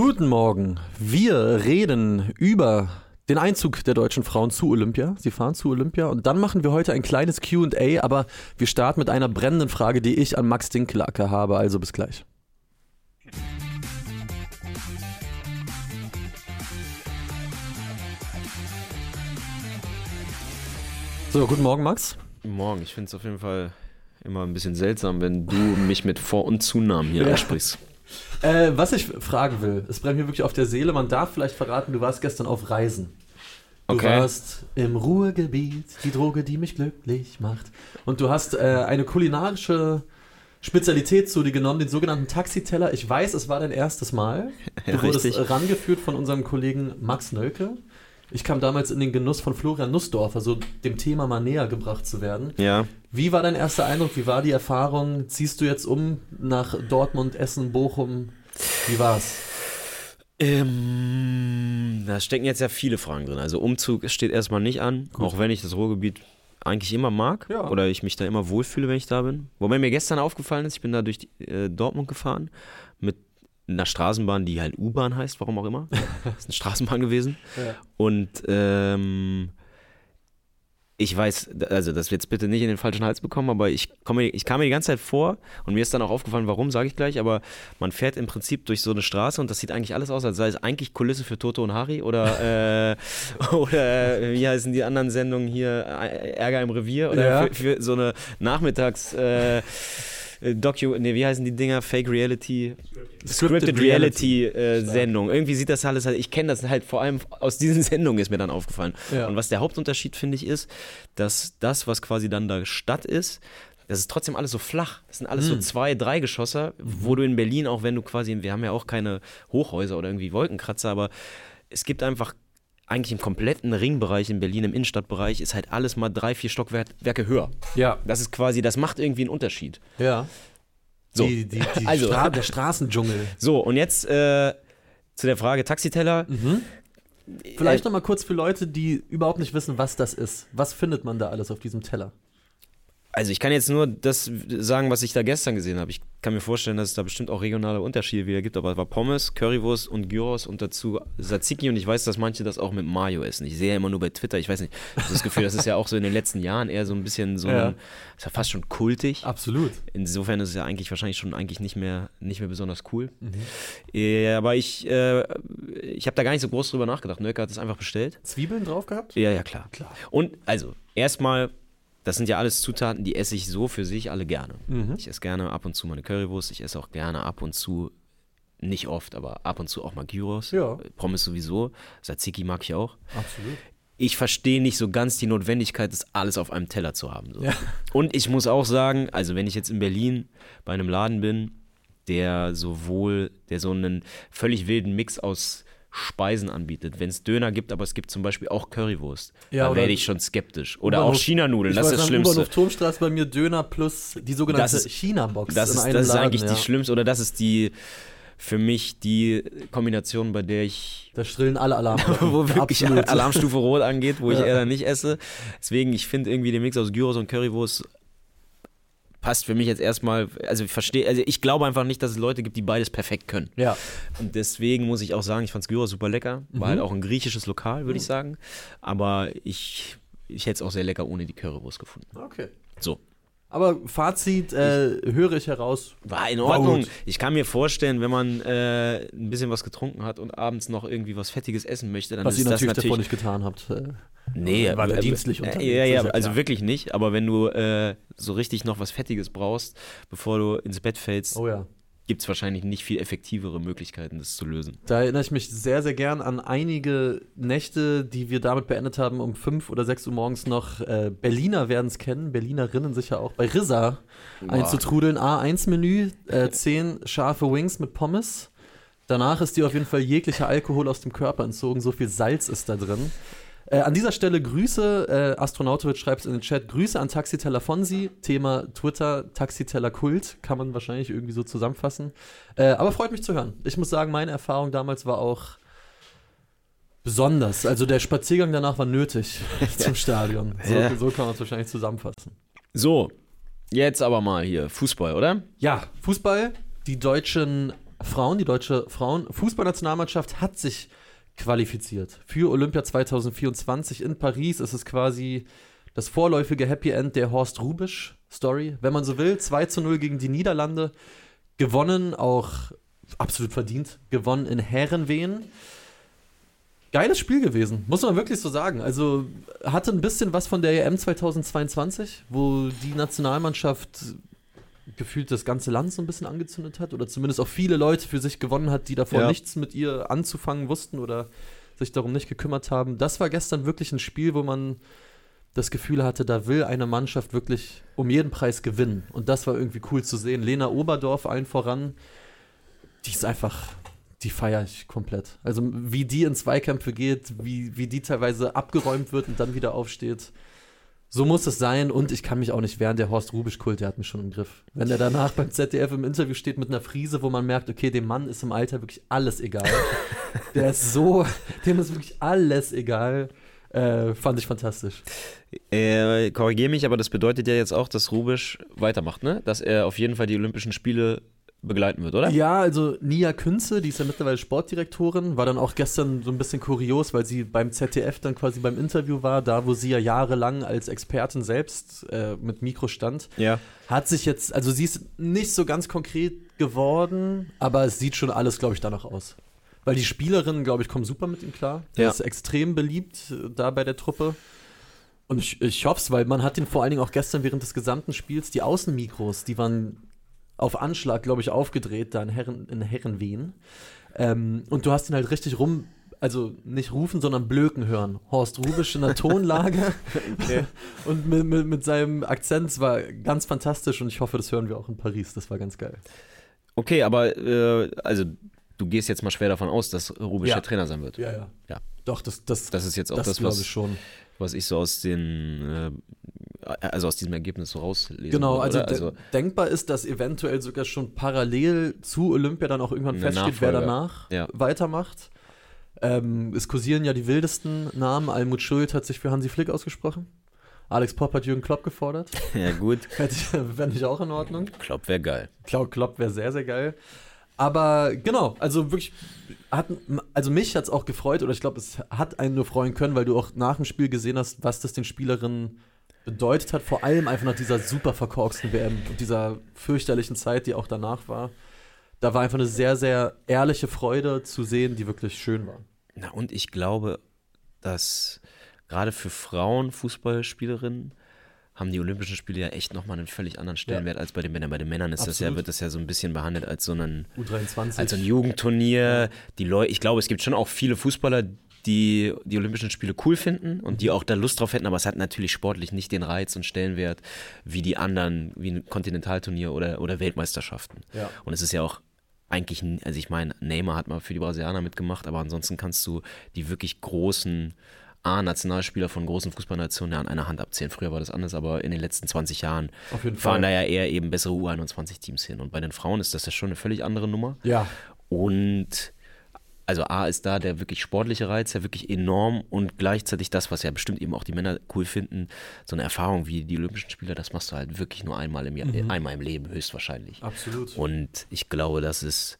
Guten Morgen. Wir reden über den Einzug der deutschen Frauen zu Olympia. Sie fahren zu Olympia und dann machen wir heute ein kleines QA, aber wir starten mit einer brennenden Frage, die ich an Max Dinkelacke habe. Also bis gleich. So, guten Morgen, Max. Guten Morgen. Ich finde es auf jeden Fall immer ein bisschen seltsam, wenn du mich mit Vor- und Zunamen hier ja. ansprichst. Äh, was ich fragen will, es brennt mir wirklich auf der Seele. Man darf vielleicht verraten, du warst gestern auf Reisen. Du okay. warst im Ruhrgebiet, die Droge, die mich glücklich macht. Und du hast äh, eine kulinarische Spezialität zu dir genommen, den sogenannten Taxiteller. Ich weiß, es war dein erstes Mal. Du ja, wurdest richtig. rangeführt von unserem Kollegen Max Nölke. Ich kam damals in den Genuss von Florian Nussdorf, also dem Thema mal näher gebracht zu werden. Ja. Wie war dein erster Eindruck? Wie war die Erfahrung? Ziehst du jetzt um nach Dortmund, Essen, Bochum? Wie war's? Ähm, da stecken jetzt ja viele Fragen drin. Also Umzug steht erstmal nicht an, Gut. auch wenn ich das Ruhrgebiet eigentlich immer mag ja. oder ich mich da immer wohlfühle, wenn ich da bin. Wobei mir gestern aufgefallen ist, ich bin da durch die, äh, Dortmund gefahren einer Straßenbahn, die halt U-Bahn heißt, warum auch immer. das ist eine Straßenbahn gewesen. Ja. Und ähm, ich weiß, also das wird jetzt bitte nicht in den falschen Hals bekommen, aber ich, komme, ich kam mir die ganze Zeit vor und mir ist dann auch aufgefallen, warum, sage ich gleich, aber man fährt im Prinzip durch so eine Straße und das sieht eigentlich alles aus, als sei es eigentlich Kulisse für Toto und Harry oder, äh, oder wie heißen die anderen Sendungen hier, Ärger im Revier oder ja. für, für, so eine Nachmittags... Äh, äh, Docu, nee, wie heißen die Dinger? Fake Reality, Scripted, Scripted Reality, äh, Sendung. Irgendwie sieht das alles halt, ich kenne das halt vor allem aus diesen Sendungen ist mir dann aufgefallen. Ja. Und was der Hauptunterschied finde ich ist, dass das, was quasi dann da Stadt ist, das ist trotzdem alles so flach. Das sind alles mhm. so zwei, drei Geschosser, wo du in Berlin, auch wenn du quasi, wir haben ja auch keine Hochhäuser oder irgendwie Wolkenkratzer, aber es gibt einfach eigentlich im kompletten Ringbereich in Berlin, im Innenstadtbereich, ist halt alles mal drei, vier Stockwerke höher. Ja. Das ist quasi, das macht irgendwie einen Unterschied. Ja. So. Die, die, die also, Stra der Straßendschungel. So, und jetzt äh, zu der Frage Taxiteller. Mhm. Vielleicht äh, nochmal kurz für Leute, die überhaupt nicht wissen, was das ist. Was findet man da alles auf diesem Teller? Also ich kann jetzt nur das sagen, was ich da gestern gesehen habe. Ich kann mir vorstellen, dass es da bestimmt auch regionale Unterschiede wieder gibt, aber es war Pommes, Currywurst und Gyros und dazu Tzatziki und ich weiß, dass manche das auch mit Mayo essen. Ich sehe ja immer nur bei Twitter, ich weiß nicht, ich habe das Gefühl, das ist ja auch so in den letzten Jahren eher so ein bisschen so, ja. ein, ist ja fast schon kultig. Absolut. Insofern ist es ja eigentlich wahrscheinlich schon eigentlich nicht mehr, nicht mehr besonders cool. Mhm. Äh, aber ich, äh, ich habe da gar nicht so groß drüber nachgedacht. Nöcker hat es einfach bestellt. Zwiebeln drauf gehabt? Ja, ja, klar. klar. Und also, erstmal das sind ja alles Zutaten, die esse ich so für sich alle gerne. Mhm. Ich esse gerne ab und zu meine Currywurst, ich esse auch gerne ab und zu, nicht oft, aber ab und zu auch mal Gyros. Ja. Pommes sowieso, Tzatziki mag ich auch. Absolut. Ich verstehe nicht so ganz die Notwendigkeit, das alles auf einem Teller zu haben. So. Ja. Und ich muss auch sagen, also wenn ich jetzt in Berlin bei einem Laden bin, der sowohl, der so einen völlig wilden Mix aus Speisen anbietet. Wenn es Döner gibt, aber es gibt zum Beispiel auch Currywurst, ja, da werde ich schon skeptisch. Oder auch China-Nudeln, das ist das Schlimmste. auf Turmstraße bei mir Döner plus die sogenannte China-Box. Das, ist, das ist eigentlich ja. die schlimmste, oder das ist die für mich die Kombination, bei der ich. Da strillen alle Alarm. wo wirklich Absolut. Alarmstufe Rot angeht, wo ja. ich eher dann nicht esse. Deswegen, ich finde irgendwie den Mix aus Gyros und Currywurst passt für mich jetzt erstmal, also ich verstehe, also ich glaube einfach nicht, dass es Leute gibt, die beides perfekt können. Ja. Und deswegen muss ich auch sagen, ich fand Gyros super lecker. War mhm. halt auch ein griechisches Lokal, würde mhm. ich sagen. Aber ich, ich hätte es auch sehr lecker ohne die Currywurst gefunden. Okay. So. Aber Fazit äh, höre ich heraus. War in Ordnung. War ich kann mir vorstellen, wenn man äh, ein bisschen was getrunken hat und abends noch irgendwie was Fettiges essen möchte, dann was ist ihr das natürlich davor nicht getan habt. Äh, nee, war äh, dienstlich unterwegs. Ja, ja, ja also wirklich nicht. Aber wenn du äh, so richtig noch was Fettiges brauchst, bevor du ins Bett fällst, oh ja gibt es wahrscheinlich nicht viel effektivere Möglichkeiten, das zu lösen. Da erinnere ich mich sehr, sehr gern an einige Nächte, die wir damit beendet haben, um 5 oder 6 Uhr morgens noch. Äh, Berliner werden es kennen, Berlinerinnen sicher auch, bei Rissa einzutrudeln. A1-Menü, äh, 10 scharfe Wings mit Pommes. Danach ist dir auf jeden Fall jeglicher Alkohol aus dem Körper entzogen, so viel Salz ist da drin. Äh, an dieser Stelle Grüße, äh, Astronautowitsch schreibt es in den Chat, Grüße an Taxiteller Fonsi, Thema Twitter, Taxiteller Kult, kann man wahrscheinlich irgendwie so zusammenfassen. Äh, aber freut mich zu hören. Ich muss sagen, meine Erfahrung damals war auch besonders. Also der Spaziergang danach war nötig zum Stadion. So, ja. so kann man es wahrscheinlich zusammenfassen. So, jetzt aber mal hier Fußball, oder? Ja, Fußball. Die deutschen Frauen, die deutsche Frauen-Fußballnationalmannschaft hat sich qualifiziert für Olympia 2024 in Paris. Es ist quasi das vorläufige Happy End der Horst Rubisch Story, wenn man so will. 2 zu 0 gegen die Niederlande. Gewonnen, auch absolut verdient, gewonnen in Herrenwehen. Geiles Spiel gewesen, muss man wirklich so sagen. Also hatte ein bisschen was von der EM 2022, wo die Nationalmannschaft gefühlt das ganze Land so ein bisschen angezündet hat oder zumindest auch viele Leute für sich gewonnen hat, die davor ja. nichts mit ihr anzufangen wussten oder sich darum nicht gekümmert haben. Das war gestern wirklich ein Spiel, wo man das Gefühl hatte, da will eine Mannschaft wirklich um jeden Preis gewinnen. Und das war irgendwie cool zu sehen. Lena Oberdorf allen voran, die ist einfach, die feiere ich komplett. Also wie die in Zweikämpfe geht, wie, wie die teilweise abgeräumt wird und dann wieder aufsteht. So muss es sein und ich kann mich auch nicht wehren, der Horst Rubisch-Kult, der hat mich schon im Griff. Wenn er danach beim ZDF im Interview steht mit einer Frise, wo man merkt, okay, dem Mann ist im Alter wirklich alles egal. der ist so, dem ist wirklich alles egal. Äh, fand ich fantastisch. Äh, Korrigiere mich, aber das bedeutet ja jetzt auch, dass Rubisch weitermacht, ne? Dass er auf jeden Fall die Olympischen Spiele begleiten wird, oder? Ja, also Nia Künze, die ist ja mittlerweile Sportdirektorin, war dann auch gestern so ein bisschen kurios, weil sie beim ZDF dann quasi beim Interview war, da wo sie ja jahrelang als Expertin selbst äh, mit Mikro stand. Ja. Hat sich jetzt, also sie ist nicht so ganz konkret geworden, aber es sieht schon alles, glaube ich, danach aus. Weil die Spielerinnen, glaube ich, kommen super mit ihm klar. Der ja. ist extrem beliebt äh, da bei der Truppe. Und ich, ich hoffe es, weil man hat ihn vor allen Dingen auch gestern während des gesamten Spiels, die Außenmikros, die waren auf Anschlag, glaube ich, aufgedreht, da in, Herren, in Herrenwehen. Ähm, und du hast ihn halt richtig rum, also nicht rufen, sondern blöken hören. Horst Rubisch in der Tonlage okay. und mit, mit, mit seinem Akzent, es war ganz fantastisch und ich hoffe, das hören wir auch in Paris. Das war ganz geil. Okay, aber äh, also du gehst jetzt mal schwer davon aus, dass Rubisch ja. der Trainer sein wird. Ja, ja. ja. Doch, das, das, das ist jetzt auch das, das was, ich schon. was ich so aus den, äh, also aus diesem Ergebnis so rauslese. Genau, also, also, denkbar ist, dass eventuell sogar schon parallel zu Olympia dann auch irgendwann feststeht, wer danach ja. weitermacht. Ähm, es kursieren ja die wildesten Namen. Almut Schuld hat sich für Hansi Flick ausgesprochen. Alex Popp hat Jürgen Klopp gefordert. Ja, gut. Fände ich auch in Ordnung. Klopp wäre geil. Klopp, Klopp wäre sehr, sehr geil. Aber genau, also wirklich, hat, also mich hat es auch gefreut, oder ich glaube, es hat einen nur freuen können, weil du auch nach dem Spiel gesehen hast, was das den Spielerinnen bedeutet hat, vor allem einfach nach dieser super verkorksten WM und dieser fürchterlichen Zeit, die auch danach war. Da war einfach eine sehr, sehr ehrliche Freude zu sehen, die wirklich schön war. Na, und ich glaube, dass gerade für Frauen Fußballspielerinnen haben die Olympischen Spiele ja echt nochmal einen völlig anderen Stellenwert ja. als bei den Männern. Bei den Männern ist das ja, wird das ja so ein bisschen behandelt als so ein, U23. Als ein Jugendturnier. Die Leute, ich glaube, es gibt schon auch viele Fußballer, die die Olympischen Spiele cool finden und die auch da Lust drauf hätten, aber es hat natürlich sportlich nicht den Reiz und Stellenwert wie die anderen, wie ein Kontinentalturnier oder, oder Weltmeisterschaften. Ja. Und es ist ja auch eigentlich, also ich meine, Neymar hat mal für die Brasilianer mitgemacht, aber ansonsten kannst du die wirklich großen A-Nationalspieler von großen Fußballnationen ja an einer Hand abzählen. Früher war das anders, aber in den letzten 20 Jahren fahren da ja eher eben bessere U21-Teams hin. Und bei den Frauen ist das ja schon eine völlig andere Nummer. Ja. Und also A ist da der wirklich sportliche Reiz ja wirklich enorm und gleichzeitig das, was ja bestimmt eben auch die Männer cool finden, so eine Erfahrung wie die Olympischen Spiele, das machst du halt wirklich nur einmal im, Jahr, mhm. einmal im Leben höchstwahrscheinlich. Absolut. Und ich glaube, das ist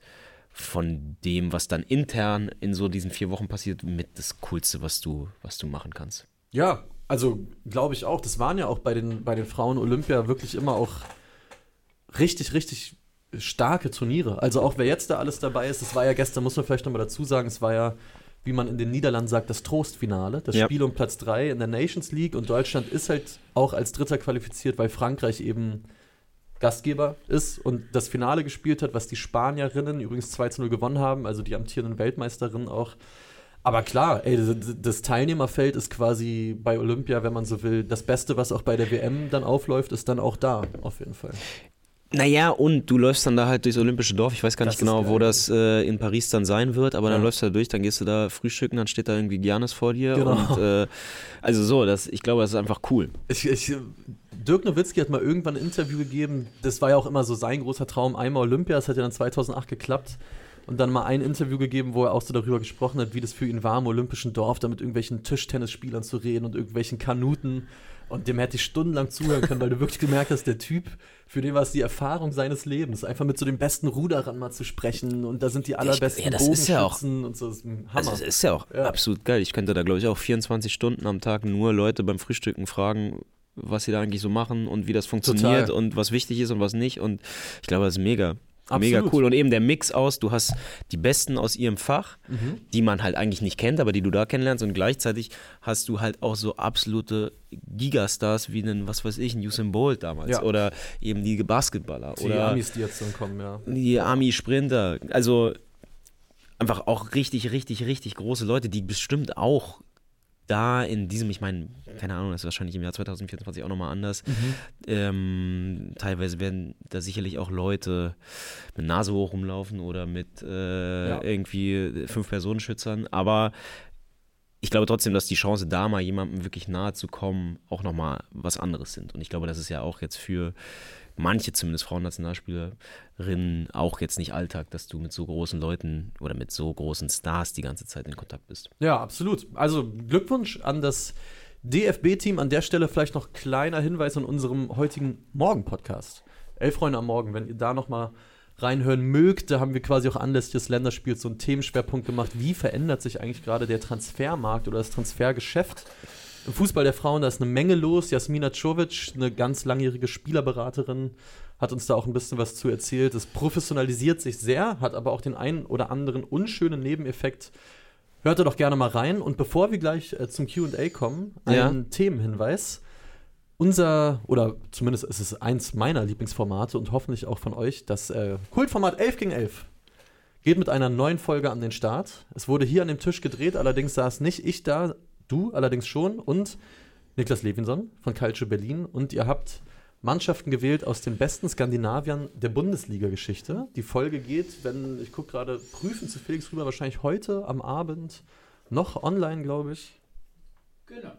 von dem, was dann intern in so diesen vier Wochen passiert, mit das Coolste, was du, was du machen kannst. Ja, also glaube ich auch. Das waren ja auch bei den, bei den Frauen Olympia wirklich immer auch richtig, richtig starke Turniere. Also auch wer jetzt da alles dabei ist, das war ja gestern, muss man vielleicht nochmal dazu sagen, es war ja, wie man in den Niederlanden sagt, das Trostfinale, das ja. Spiel um Platz 3 in der Nations League und Deutschland ist halt auch als Dritter qualifiziert, weil Frankreich eben Gastgeber ist und das Finale gespielt hat, was die Spanierinnen übrigens 2 0 gewonnen haben, also die amtierenden Weltmeisterinnen auch. Aber klar, ey, das Teilnehmerfeld ist quasi bei Olympia, wenn man so will, das Beste, was auch bei der WM dann aufläuft, ist dann auch da, auf jeden Fall. Naja, und du läufst dann da halt durchs Olympische Dorf. Ich weiß gar das nicht genau, wo das äh, in Paris dann sein wird, aber ja. dann läufst du da durch, dann gehst du da frühstücken, dann steht da irgendwie Giannis vor dir. Genau. Und, äh, also so, das, ich glaube, das ist einfach cool. Ich, ich, Dirk Nowitzki hat mal irgendwann ein Interview gegeben, das war ja auch immer so sein großer Traum, einmal Olympia, das hat ja dann 2008 geklappt. und dann mal ein Interview gegeben, wo er auch so darüber gesprochen hat, wie das für ihn war, im olympischen Dorf, da mit irgendwelchen Tischtennisspielern zu reden und irgendwelchen Kanuten. Und dem hätte ich stundenlang zuhören können, weil du wirklich gemerkt hast, der Typ, für den war es die Erfahrung seines Lebens, einfach mit so den besten Ruderern mal zu sprechen. Und da sind die allerbesten ja, das ist ja auch, und so. Das ist Hammer. Also das ist ja auch ja. absolut geil. Ich könnte da, glaube ich, auch 24 Stunden am Tag nur Leute beim Frühstücken fragen, was sie da eigentlich so machen und wie das funktioniert Total. und was wichtig ist und was nicht. Und ich glaube, das ist mega. Absolut. Mega cool. Und eben der Mix aus, du hast die Besten aus ihrem Fach, mhm. die man halt eigentlich nicht kennt, aber die du da kennenlernst. Und gleichzeitig hast du halt auch so absolute Gigastars wie einen, was weiß ich, ein Usain Bolt damals. Ja. Oder eben die Basketballer. Die oder Amis, die jetzt dann kommen, ja. Die Ami-Sprinter. Also einfach auch richtig, richtig, richtig große Leute, die bestimmt auch da in diesem, ich meine, keine Ahnung, das ist wahrscheinlich im Jahr 2024 auch nochmal anders. Mhm. Ähm, teilweise werden da sicherlich auch Leute mit Nase hoch rumlaufen oder mit äh, ja. irgendwie fünf Personenschützern, aber ich glaube trotzdem, dass die Chance, da mal jemandem wirklich nahe zu kommen, auch nochmal was anderes sind. Und ich glaube, das ist ja auch jetzt für manche zumindest Frauennationalspielerinnen auch jetzt nicht Alltag, dass du mit so großen Leuten oder mit so großen Stars die ganze Zeit in Kontakt bist. Ja, absolut. Also Glückwunsch an das DFB-Team. An der Stelle vielleicht noch kleiner Hinweis an unserem heutigen Morgen-Podcast. Elf Freunde am Morgen, wenn ihr da noch mal reinhören mögt, da haben wir quasi auch anlässlich des Länderspiels so einen Themenschwerpunkt gemacht. Wie verändert sich eigentlich gerade der Transfermarkt oder das Transfergeschäft? Im Fußball der Frauen, da ist eine Menge los. Jasmina Czovic, eine ganz langjährige Spielerberaterin, hat uns da auch ein bisschen was zu erzählt. Es professionalisiert sich sehr, hat aber auch den einen oder anderen unschönen Nebeneffekt. Hört da doch gerne mal rein. Und bevor wir gleich äh, zum QA kommen, ein ja. Themenhinweis. Unser, oder zumindest ist es eins meiner Lieblingsformate und hoffentlich auch von euch, das äh, Kultformat 11 gegen 11 geht mit einer neuen Folge an den Start. Es wurde hier an dem Tisch gedreht, allerdings saß nicht ich da, Du allerdings schon und Niklas Levinson von Calcio Berlin. Und ihr habt Mannschaften gewählt aus den besten Skandinaviern der Bundesliga-Geschichte. Die Folge geht, wenn, ich gucke gerade, prüfen zu Felix rüber, wahrscheinlich heute am Abend noch online, glaube ich. Genau.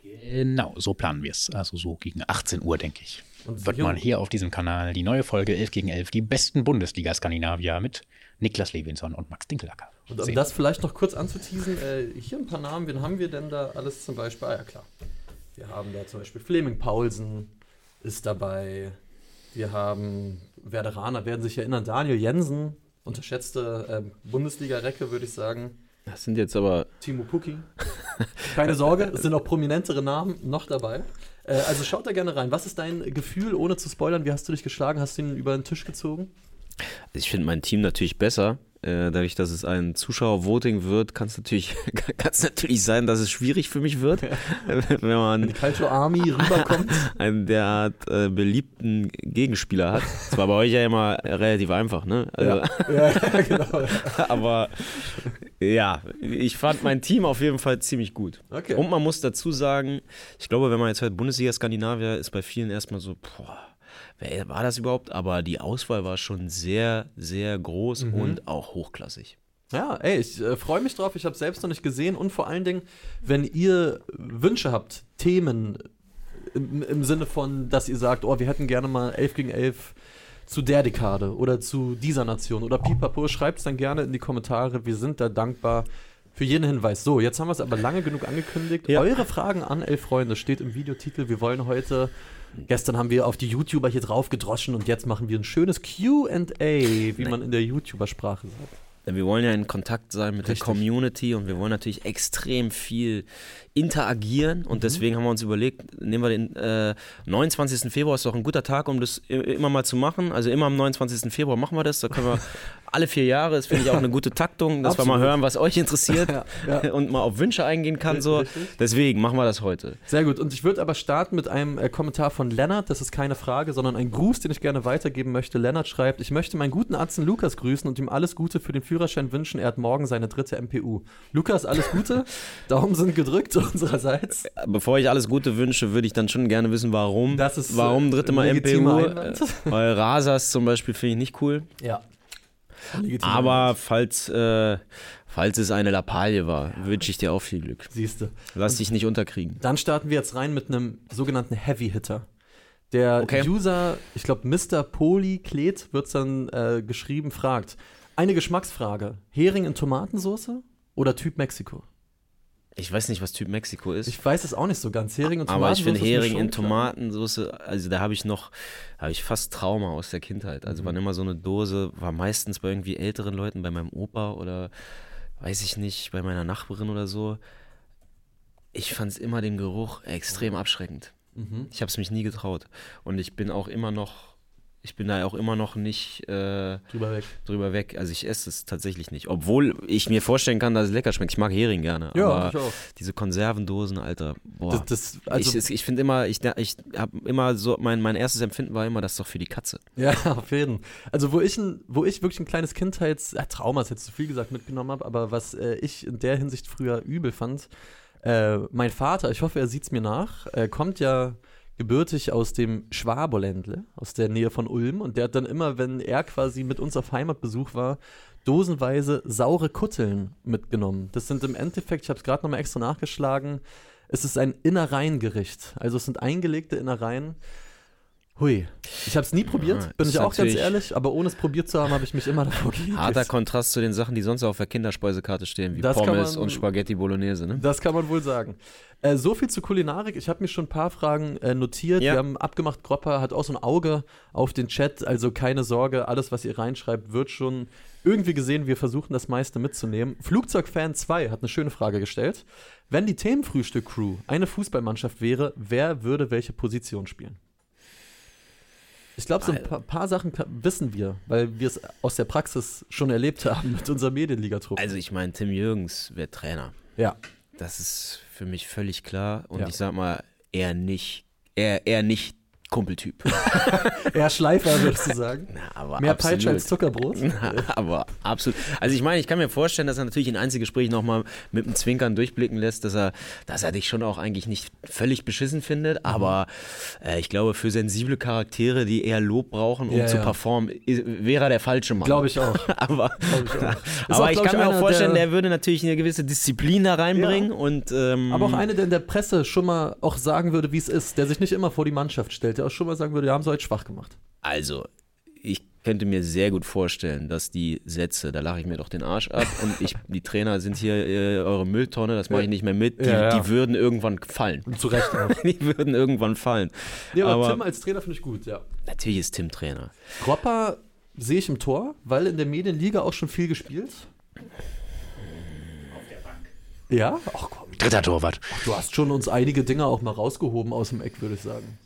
Genau, so planen wir es. Also so gegen 18 Uhr, denke ich. Und wird man hier auf diesem Kanal die neue Folge 11 gegen 11, die besten Bundesliga-Skandinavier mit Niklas Levinson und Max Dinkelacker. Und um das vielleicht noch kurz anzuteasen, äh, hier ein paar Namen, wen haben wir denn da alles zum Beispiel? Ah ja, klar. Wir haben da zum Beispiel Fleming Paulsen ist dabei. Wir haben Werderaner, werden sich erinnern, Daniel Jensen, unterschätzte äh, Bundesliga-Recke, würde ich sagen. Das sind jetzt aber. Timo Pucki. Keine Sorge, es sind auch prominentere Namen noch dabei. Äh, also schaut da gerne rein. Was ist dein Gefühl, ohne zu spoilern? Wie hast du dich geschlagen? Hast du ihn über den Tisch gezogen? Ich finde mein Team natürlich besser. Äh, dadurch, dass es ein Zuschauervoting wird, kann es natürlich, natürlich sein, dass es schwierig für mich wird, wenn man wenn die Culture Army rüberkommt. einen derart äh, beliebten Gegenspieler hat. Das war bei euch ja immer relativ einfach, ne? Also, ja. ja, genau. aber ja, ich fand mein Team auf jeden Fall ziemlich gut. Okay. Und man muss dazu sagen, ich glaube, wenn man jetzt hört Bundesliga Skandinavier, ist bei vielen erstmal so, boah wer war das überhaupt? Aber die Auswahl war schon sehr, sehr groß mhm. und auch hochklassig. Ja, ey, ich äh, freue mich drauf. Ich habe es selbst noch nicht gesehen. Und vor allen Dingen, wenn ihr Wünsche habt, Themen im, im, Sinne von, dass ihr sagt, oh, wir hätten gerne mal 11 gegen 11 zu der Dekade oder zu dieser Nation oder pipapo, schreibt es dann gerne in die Kommentare. Wir sind da dankbar für jeden Hinweis. So, jetzt haben wir es aber lange genug angekündigt. Ja. Eure Fragen an elf Freunde steht im Videotitel. Wir wollen heute Gestern haben wir auf die YouTuber hier drauf gedroschen und jetzt machen wir ein schönes QA, wie man in der YouTuber-Sprache sagt. Wir wollen ja in Kontakt sein mit Richtig. der Community und wir wollen natürlich extrem viel interagieren und mhm. deswegen haben wir uns überlegt, nehmen wir den äh, 29. Februar, ist doch ein guter Tag, um das immer mal zu machen. Also immer am 29. Februar machen wir das, da können wir alle vier Jahre, das finde ich auch eine gute Taktung, dass Absolut. wir mal hören, was euch interessiert ja, ja. und mal auf Wünsche eingehen kann. So. Deswegen machen wir das heute. Sehr gut. Und ich würde aber starten mit einem äh, Kommentar von Lennart. Das ist keine Frage, sondern ein Gruß, den ich gerne weitergeben möchte. Lennart schreibt: Ich möchte meinen guten Atzen Lukas grüßen und ihm alles Gute für den Führerschein wünschen. Er hat morgen seine dritte MPU. Lukas, alles Gute. Daumen sind gedrückt unsererseits. Bevor ich alles Gute wünsche, würde ich dann schon gerne wissen, warum. Das ist warum dritte Mal MPU? Einwand. Weil Rasas zum Beispiel finde ich nicht cool. Ja. Aber falls, äh, falls es eine Lappalie war, ja. wünsche ich dir auch viel Glück. Siehst du. Lass dich nicht unterkriegen. Dann starten wir jetzt rein mit einem sogenannten Heavy Hitter. Der okay. User, ich glaube Mr. Polyklet wird es dann äh, geschrieben, fragt, Eine Geschmacksfrage. Hering in Tomatensauce oder Typ Mexiko? Ich weiß nicht, was Typ Mexiko ist. Ich weiß es auch nicht so ganz. Hering und Aber ich finde Hering in Tomatensauce, also da habe ich noch, habe ich fast Trauma aus der Kindheit. Also mhm. wann immer so eine Dose, war meistens bei irgendwie älteren Leuten, bei meinem Opa oder weiß ich nicht, bei meiner Nachbarin oder so. Ich fand es immer den Geruch extrem abschreckend. Mhm. Ich habe es mich nie getraut. Und ich bin auch immer noch ich bin da auch immer noch nicht äh, drüber, weg. drüber weg. Also ich esse es tatsächlich nicht. Obwohl ich mir vorstellen kann, dass es lecker schmeckt. Ich mag Hering gerne. Ja, aber ich auch. Diese Konservendosen, Alter. Boah. Das, das, also ich ich finde immer, ich, ich habe immer so, mein, mein erstes Empfinden war immer, das ist doch für die Katze. Ja, auf jeden Fall. Also wo ich, ein, wo ich wirklich ein kleines Kindheits, ja, Trauma ist jetzt zu viel gesagt, mitgenommen habe, aber was äh, ich in der Hinsicht früher übel fand, äh, mein Vater, ich hoffe, er sieht es mir nach, äh, kommt ja gebürtig aus dem Schwaberländle, aus der Nähe von Ulm. Und der hat dann immer, wenn er quasi mit uns auf Heimatbesuch war, dosenweise saure Kutteln mitgenommen. Das sind im Endeffekt, ich habe es gerade nochmal extra nachgeschlagen, es ist ein Innereiengericht. Also es sind eingelegte Innereien Hui. Ich habe es nie probiert, ja, bin ich auch ganz ehrlich, aber ohne es probiert zu haben, habe ich mich immer davor geekelt. Harter Kontrast zu den Sachen, die sonst auf der Kinderspeisekarte stehen, wie das Pommes man, und Spaghetti Bolognese. Ne? Das kann man wohl sagen. Äh, so viel zu Kulinarik. Ich habe mir schon ein paar Fragen äh, notiert. Ja. Wir haben abgemacht, Gropper hat auch so ein Auge auf den Chat, also keine Sorge, alles, was ihr reinschreibt, wird schon irgendwie gesehen. Wir versuchen das meiste mitzunehmen. Flugzeugfan 2 hat eine schöne Frage gestellt. Wenn die Themenfrühstück-Crew eine Fußballmannschaft wäre, wer würde welche Position spielen? Ich glaube, so ein paar, paar, Sachen wissen wir, weil wir es aus der Praxis schon erlebt haben mit unserer Medienligatruppe. Also ich meine, Tim Jürgens wäre Trainer. Ja. Das ist für mich völlig klar. Und ja. ich sag mal, er nicht, er, er nicht Kumpeltyp. Eher Schleifer, würdest du sagen? Na, Mehr absolut. Peitsche als Zuckerbrot? Na, aber absolut. Also ich meine, ich kann mir vorstellen, dass er natürlich in Einzelgesprächen nochmal mit einem Zwinkern durchblicken lässt, dass er, dass er dich schon auch eigentlich nicht völlig beschissen findet, mhm. aber äh, ich glaube, für sensible Charaktere, die eher Lob brauchen, um ja, zu ja. performen, wäre er der falsche Mann. Glaube ich auch. aber ich, auch. aber auch, ich kann ich, mir auch vorstellen, der, der, würde natürlich eine gewisse Disziplin da reinbringen. Ja. Und, ähm, aber auch eine, der in der Presse schon mal auch sagen würde, wie es ist, der sich nicht immer vor die Mannschaft stellt der auch schon mal sagen würde, ja, haben sie heute schwach gemacht. Also, ich könnte mir sehr gut vorstellen, dass die Sätze, da lache ich mir doch den Arsch ab und ich, die Trainer sind hier äh, eure Mülltonne, das mache ich nicht mehr mit, die, ja, ja. die, würden irgendwann fallen. Und zu Recht auch. die würden irgendwann fallen. Ja, aber, aber Tim als Trainer finde ich gut, ja. Natürlich ist Tim Trainer. Kropper sehe ich im Tor, weil in der Medienliga auch schon viel gespielt. Auf der Bank. Ja? Ach komm. Dritter Torwart. Ach, du hast schon uns einige Dinge auch mal rausgehoben aus dem Eck, würde ich sagen.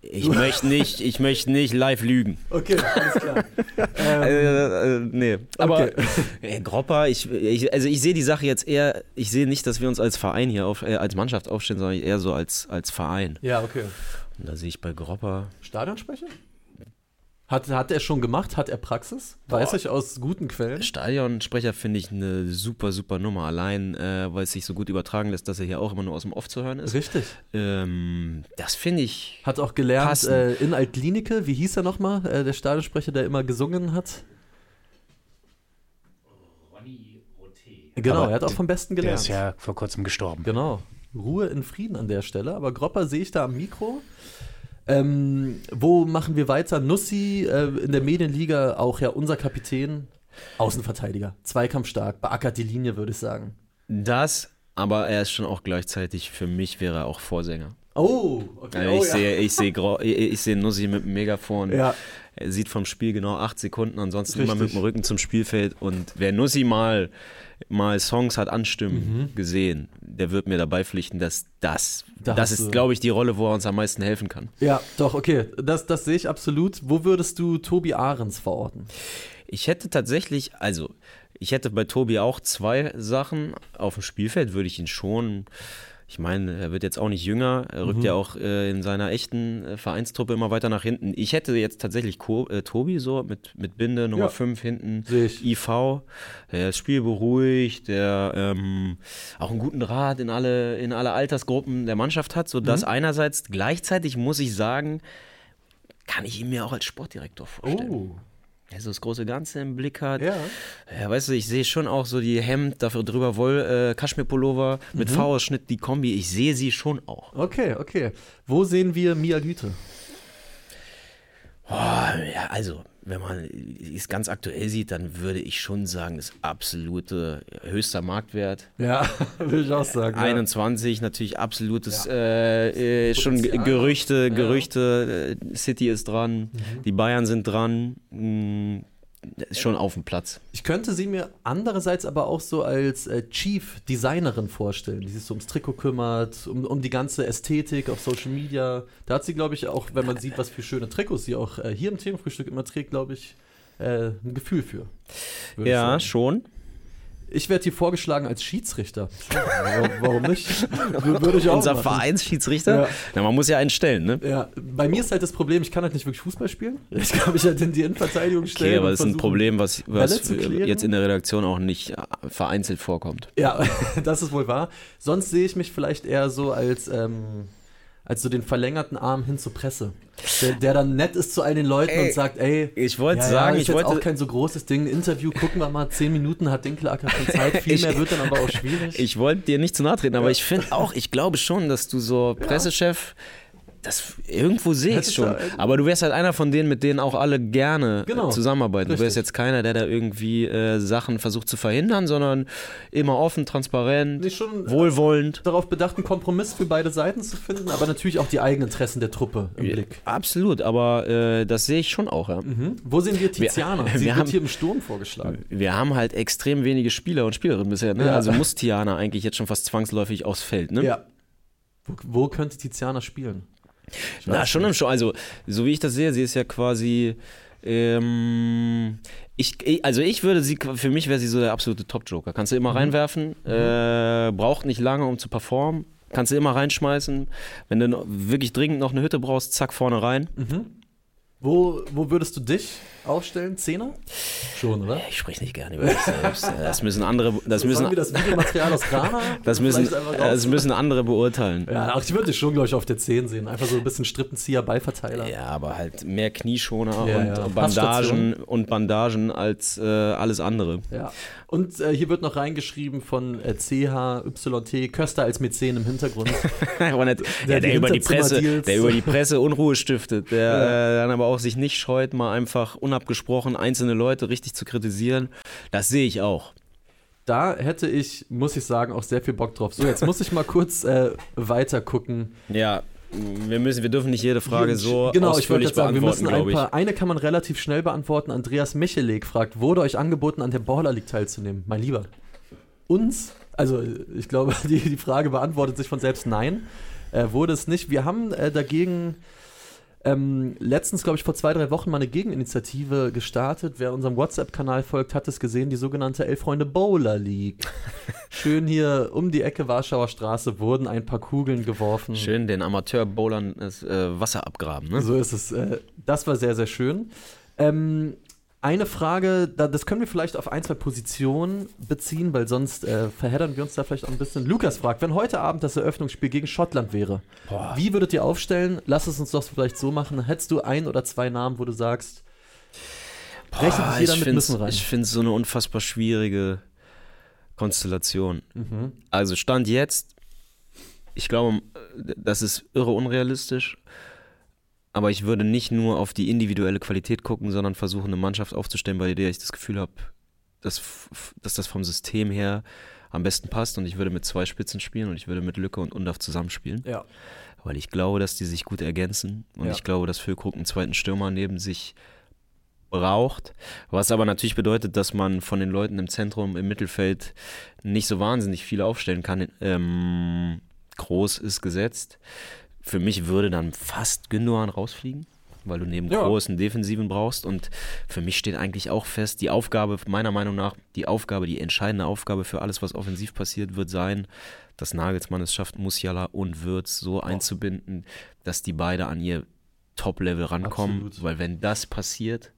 Ich möchte nicht, ich möchte nicht live lügen. Okay, alles klar. ähm, äh, äh, nee, aber okay. äh, Gropper, ich, ich, also ich sehe die Sache jetzt eher, ich sehe nicht, dass wir uns als Verein hier auf, äh, als Mannschaft aufstellen, sondern eher so als, als Verein. Ja, okay. Und da sehe ich bei Gropper. Stadionsprecher? Hat, hat er schon gemacht? Hat er Praxis? Weiß Boah. ich aus guten Quellen. Stadionsprecher finde ich eine super, super Nummer. Allein, äh, weil es sich so gut übertragen lässt, dass er hier auch immer nur aus dem Off zu hören ist. Richtig. Ähm, das finde ich. Hat auch gelernt äh, in Altklinike. Wie hieß er nochmal? Äh, der Stadionsprecher, der immer gesungen hat. Ronny Roté. Genau, Aber er hat auch vom Besten gelernt. Der ist ja vor kurzem gestorben. Genau. Ruhe in Frieden an der Stelle. Aber Gropper sehe ich da am Mikro. Ähm, wo machen wir weiter? Nussi äh, in der Medienliga auch ja unser Kapitän, Außenverteidiger, zweikampfstark, beackert die Linie, würde ich sagen. Das, aber er ist schon auch gleichzeitig, für mich wäre er auch Vorsänger. Oh, okay. Also ich, oh, sehe, ja. ich, sehe, ich sehe Nussi mit dem Megafon. Ja. Er sieht vom Spiel genau acht Sekunden, ansonsten Richtig. immer mit dem Rücken zum Spielfeld. Und wer Nussi mal, mal Songs hat anstimmen mhm. gesehen, der wird mir dabei pflichten, dass das, da das ist, glaube ich, die Rolle, wo er uns am meisten helfen kann. Ja, doch, okay. Das, das sehe ich absolut. Wo würdest du Tobi Ahrens verorten? Ich hätte tatsächlich, also ich hätte bei Tobi auch zwei Sachen. Auf dem Spielfeld würde ich ihn schon ich meine, er wird jetzt auch nicht jünger, er rückt mhm. ja auch äh, in seiner echten äh, Vereinstruppe immer weiter nach hinten. Ich hätte jetzt tatsächlich Ko äh, Tobi so mit, mit Binde Nummer 5 ja. hinten, IV, der ist spielberuhigt, der ähm, auch einen guten Rat in alle, in alle Altersgruppen der Mannschaft hat, sodass mhm. einerseits gleichzeitig, muss ich sagen, kann ich ihn mir auch als Sportdirektor vorstellen. Oh der so das große Ganze im Blick hat. Ja. ja weißt du, ich sehe schon auch so die Hemd, dafür drüber Woll, äh, Kaschmirpullover mit mhm. V-Ausschnitt, die Kombi. Ich sehe sie schon auch. Okay, okay. Wo sehen wir Mia Güte? Oh, ja, also, wenn man es ganz aktuell sieht, dann würde ich schon sagen, das absolute höchster Marktwert. Ja, würde ich auch sagen. 21 ja. natürlich absolutes, ja. äh, äh, schon Gerüchte, Gerüchte, ja. Äh, City ist dran, mhm. die Bayern sind dran. Mh, mm, schon auf dem Platz. Ich könnte sie mir andererseits aber auch so als äh, Chief Designerin vorstellen, die sich so ums Trikot kümmert, um, um die ganze Ästhetik auf Social Media. Da hat sie, glaube ich, auch, wenn man sieht, was für schöne Trikots sie auch äh, hier im Themenfrühstück immer trägt, glaube ich, äh, ein Gefühl für. Ja, schon. Ich werde hier vorgeschlagen als Schiedsrichter. Warum, warum nicht? Würde ich auch Unser machen. Vereinsschiedsrichter? Ja. Na, man muss ja einen stellen, ne? Ja, bei mir ist halt das Problem, ich kann halt nicht wirklich Fußball spielen. Ich kann mich halt in die Innenverteidigung stellen. Okay, aber das ist ein Problem, was, was jetzt in der Redaktion auch nicht äh, vereinzelt vorkommt. Ja, das ist wohl wahr. Sonst sehe ich mich vielleicht eher so als. Ähm, als so den verlängerten Arm hin zur Presse. Der, der dann nett ist zu all den Leuten ey, und sagt, ey, ich wollte ja, sagen, ja, ist ich wollte auch kein so großes Ding. Interview, gucken wir mal, zehn Minuten hat Dinklacker schon Zeit, viel ich, mehr wird dann aber auch schwierig. Ich wollte dir nicht zu nahe treten, aber ja. ich finde auch, ich glaube schon, dass du so Pressechef das irgendwo sehe ich es schon. Aber du wärst halt einer von denen, mit denen auch alle gerne genau. zusammenarbeiten. Richtig. Du wärst jetzt keiner, der da irgendwie äh, Sachen versucht zu verhindern, sondern immer offen, transparent, nee, schon, äh, wohlwollend. Äh, darauf bedacht, einen Kompromiss für beide Seiten zu finden, aber natürlich auch die eigenen Interessen der Truppe im Blick. Absolut, aber äh, das sehe ich schon auch. Ja. Mhm. Wo sehen wir Tiziana? Wir, Sie wir wird haben, hier im Sturm vorgeschlagen. Wir haben halt extrem wenige Spieler und Spielerinnen bisher. Ne? Ja. Also muss Tiana eigentlich jetzt schon fast zwangsläufig aufs Feld. Ne? Ja. Wo, wo könnte Tiziana spielen? Na, schon im Show. Also, so wie ich das sehe, sie ist ja quasi. Ähm, ich, also ich würde sie, für mich wäre sie so der absolute Top-Joker. Kannst du immer mhm. reinwerfen, mhm. Äh, braucht nicht lange, um zu performen. Kannst du immer reinschmeißen. Wenn du wirklich dringend noch eine Hütte brauchst, zack, vorne rein. Mhm. Wo, wo würdest du dich aufstellen? Zehner? Schon, oder? Ich spreche nicht gerne über mich selbst. Das müssen andere. Das so müssen, das Videomaterial aus Ghana? Das müssen, das müssen andere beurteilen. Ja, auch ich würde dich schon, glaube ich, auf der 10 sehen. Einfach so ein bisschen Strippenzieher, Beiverteiler. Ja, aber halt mehr Knieschoner ja, und, ja. Bandagen, und Bandagen als äh, alles andere. Ja. Und äh, hier wird noch reingeschrieben von äh, CHYT, Köster als Mäzen im Hintergrund. der, ja, der, über die Presse, der über die Presse Unruhe stiftet, der ja. äh, dann aber auch sich nicht scheut, mal einfach unabgesprochen einzelne Leute richtig zu kritisieren. Das sehe ich auch da hätte ich, muss ich sagen, auch sehr viel Bock drauf. So, jetzt muss ich mal kurz äh, weiter gucken. Ja, wir müssen, wir dürfen nicht jede Frage so genau, ausführlich ich sagen, wir müssen ein paar, Eine kann man relativ schnell beantworten. Andreas Michelik fragt, wurde euch angeboten, an der Baller League teilzunehmen? Mein Lieber. Uns? Also ich glaube, die, die Frage beantwortet sich von selbst nein. Äh, wurde es nicht. Wir haben äh, dagegen ähm, letztens, glaube ich, vor zwei, drei Wochen mal eine Gegeninitiative gestartet. Wer unserem WhatsApp-Kanal folgt, hat es gesehen, die sogenannte Elf-Freunde Bowler League. Schön hier um die Ecke Warschauer Straße wurden ein paar Kugeln geworfen. Schön den Amateur-Bowlern äh, Wasser abgraben. Ne? So ist es. Äh, das war sehr, sehr schön. Ähm, eine Frage, das können wir vielleicht auf ein, zwei Positionen beziehen, weil sonst äh, verheddern wir uns da vielleicht auch ein bisschen. Lukas fragt, wenn heute Abend das Eröffnungsspiel gegen Schottland wäre, Boah. wie würdet ihr aufstellen? Lass es uns doch vielleicht so machen. Hättest du ein oder zwei Namen, wo du sagst, rechnet sich jeder mit müssen rein? Ich finde es so eine unfassbar schwierige Konstellation. Mhm. Also Stand jetzt, ich glaube, das ist irre unrealistisch. Aber ich würde nicht nur auf die individuelle Qualität gucken, sondern versuchen, eine Mannschaft aufzustellen, bei der ich das Gefühl habe, dass, dass das vom System her am besten passt. Und ich würde mit zwei Spitzen spielen und ich würde mit Lücke und Undaf zusammenspielen. Ja. Weil ich glaube, dass die sich gut ergänzen. Und ja. ich glaube, dass Füllkrug einen zweiten Stürmer neben sich braucht. Was aber natürlich bedeutet, dass man von den Leuten im Zentrum, im Mittelfeld nicht so wahnsinnig viel aufstellen kann. Ähm, groß ist gesetzt. Für mich würde dann fast Gündogan rausfliegen, weil du neben ja. großen Defensiven brauchst. Und für mich steht eigentlich auch fest, die Aufgabe, meiner Meinung nach, die Aufgabe, die entscheidende Aufgabe für alles, was offensiv passiert, wird sein, dass Nagelsmann es schafft, Musiala und Würz so einzubinden, dass die beide an ihr Top-Level rankommen. Absolut. Weil wenn das passiert,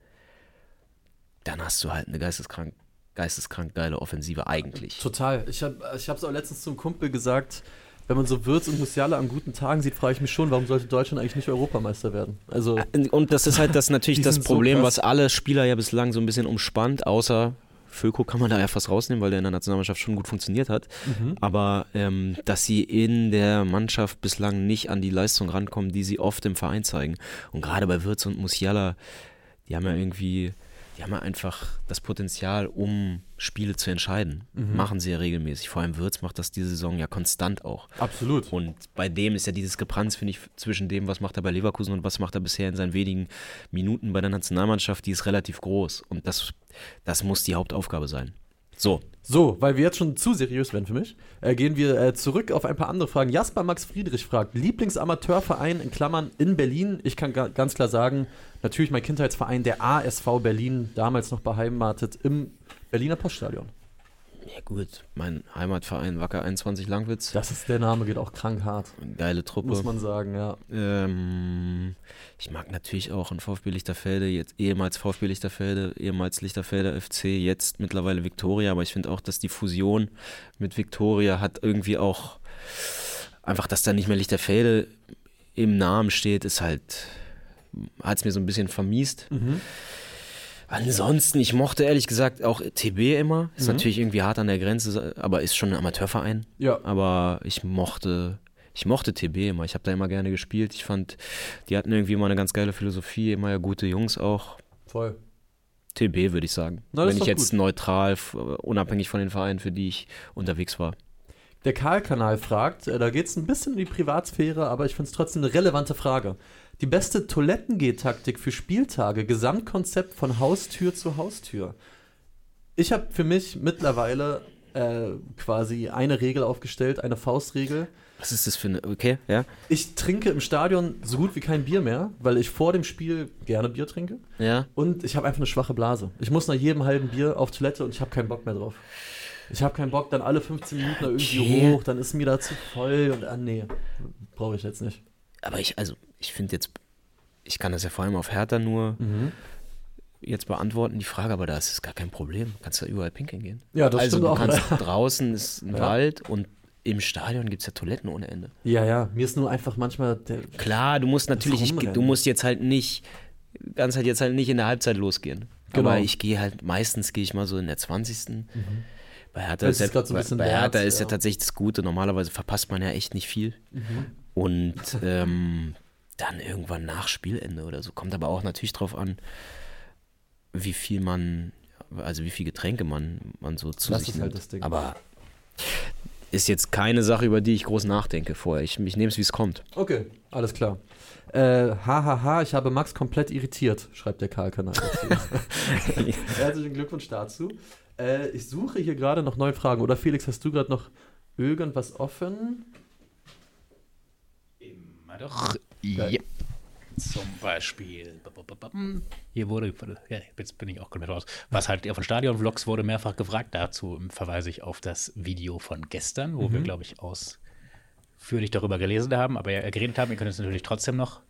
dann hast du halt eine geisteskrank, geisteskrank geile Offensive eigentlich. Total. Ich habe es auch letztens zum Kumpel gesagt, wenn man so Würz und Musiala an guten Tagen sieht, frage ich mich schon, warum sollte Deutschland eigentlich nicht Europameister werden? Also äh, und das ist halt das natürlich das Problem, so was alle Spieler ja bislang so ein bisschen umspannt, außer Föko kann man da ja fast rausnehmen, weil der in der Nationalmannschaft schon gut funktioniert hat. Mhm. Aber ähm, dass sie in der Mannschaft bislang nicht an die Leistung rankommen, die sie oft im Verein zeigen. Und gerade bei Würz und Musiala, die haben ja irgendwie, die haben ja einfach das Potenzial, um Spiele zu entscheiden. Mhm. Machen sie ja regelmäßig. Vor allem Würz macht das diese Saison ja konstant auch. Absolut. Und bei dem ist ja dieses Diskrepanz, finde ich, zwischen dem, was macht er bei Leverkusen und was macht er bisher in seinen wenigen Minuten bei der Nationalmannschaft, die ist relativ groß. Und das, das muss die Hauptaufgabe sein. So. So, weil wir jetzt schon zu seriös werden für mich, äh, gehen wir äh, zurück auf ein paar andere Fragen. Jasper Max Friedrich fragt: Lieblingsamateurverein in Klammern in Berlin. Ich kann ga ganz klar sagen, natürlich mein Kindheitsverein, der ASV Berlin, damals noch beheimatet im Berliner Poststadion. Ja gut, mein Heimatverein Wacker 21 Langwitz. Das ist der Name, geht auch krank hart. Geile Truppe. Muss man sagen, ja. Ähm, ich mag natürlich auch ein VfB Lichterfelde, jetzt ehemals VfB Lichterfelde, ehemals Lichterfelder FC, jetzt mittlerweile Viktoria, aber ich finde auch, dass die Fusion mit Viktoria hat irgendwie auch einfach, dass da nicht mehr Lichterfelde im Namen steht, ist halt, hat es mir so ein bisschen vermiest. Mhm. Ansonsten, ich mochte ehrlich gesagt auch TB immer. Ist mhm. natürlich irgendwie hart an der Grenze, aber ist schon ein Amateurverein. Ja. Aber ich mochte, ich mochte TB immer. Ich habe da immer gerne gespielt. Ich fand, die hatten irgendwie immer eine ganz geile Philosophie, immer ja gute Jungs auch. Voll. TB würde ich sagen. Na, Wenn ich jetzt gut. neutral, unabhängig von den Vereinen, für die ich unterwegs war. Der Karl-Kanal fragt, äh, da geht es ein bisschen in die Privatsphäre, aber ich finde es trotzdem eine relevante Frage. Die beste Toilettengehtaktik für Spieltage, Gesamtkonzept von Haustür zu Haustür. Ich habe für mich mittlerweile äh, quasi eine Regel aufgestellt, eine Faustregel. Was ist das für eine? Okay, ja. Ich trinke im Stadion so gut wie kein Bier mehr, weil ich vor dem Spiel gerne Bier trinke. Ja. Und ich habe einfach eine schwache Blase. Ich muss nach jedem halben Bier auf Toilette und ich habe keinen Bock mehr drauf. Ich habe keinen Bock, dann alle 15 Minuten irgendwie okay. hoch, dann ist mir da zu voll und ah, nee, brauche ich jetzt nicht. Aber ich, also, ich finde jetzt, ich kann das ja vor allem auf Hertha nur mhm. jetzt beantworten, die Frage, aber da ist es gar kein Problem. Du kannst da überall pinkeln gehen. Ja, das also, stimmt du auch. Kannst, draußen ist ein ja. Wald und im Stadion gibt es ja Toiletten ohne Ende. Ja, ja, mir ist nur einfach manchmal der. Klar, du musst natürlich, ich, du musst jetzt halt nicht, ganz halt jetzt halt nicht in der Halbzeit losgehen. Genau. Aber ich gehe halt, meistens gehe ich mal so in der 20. Mhm. Bei Hertha, ist, ja, so bei, bei Hertha ist ja. ja. tatsächlich das Gute. Normalerweise verpasst man ja echt nicht viel. Mhm. Und ähm, dann irgendwann nach Spielende oder so. Kommt aber auch natürlich drauf an, wie viel man, also wie viel Getränke man, man so zu das sich nimmt. Halt aber ist jetzt keine Sache, über die ich groß nachdenke vorher. Ich, ich nehme es, wie es kommt. Okay, alles klar. Äh, hahaha, ich habe Max komplett irritiert, schreibt der Karl-Kanal. Herzlichen Glückwunsch dazu. Äh, ich suche hier gerade noch neue Fragen. Oder Felix, hast du gerade noch irgendwas offen? Immer doch. Ja. Zum Beispiel. Hier wurde, ja, jetzt bin ich auch komplett raus. Was halt von Stadion-Vlogs wurde mehrfach gefragt. Dazu verweise ich auf das Video von gestern, wo mhm. wir, glaube ich, ausführlich darüber gelesen haben, aber ja, geredet haben. Ihr könnt es natürlich trotzdem noch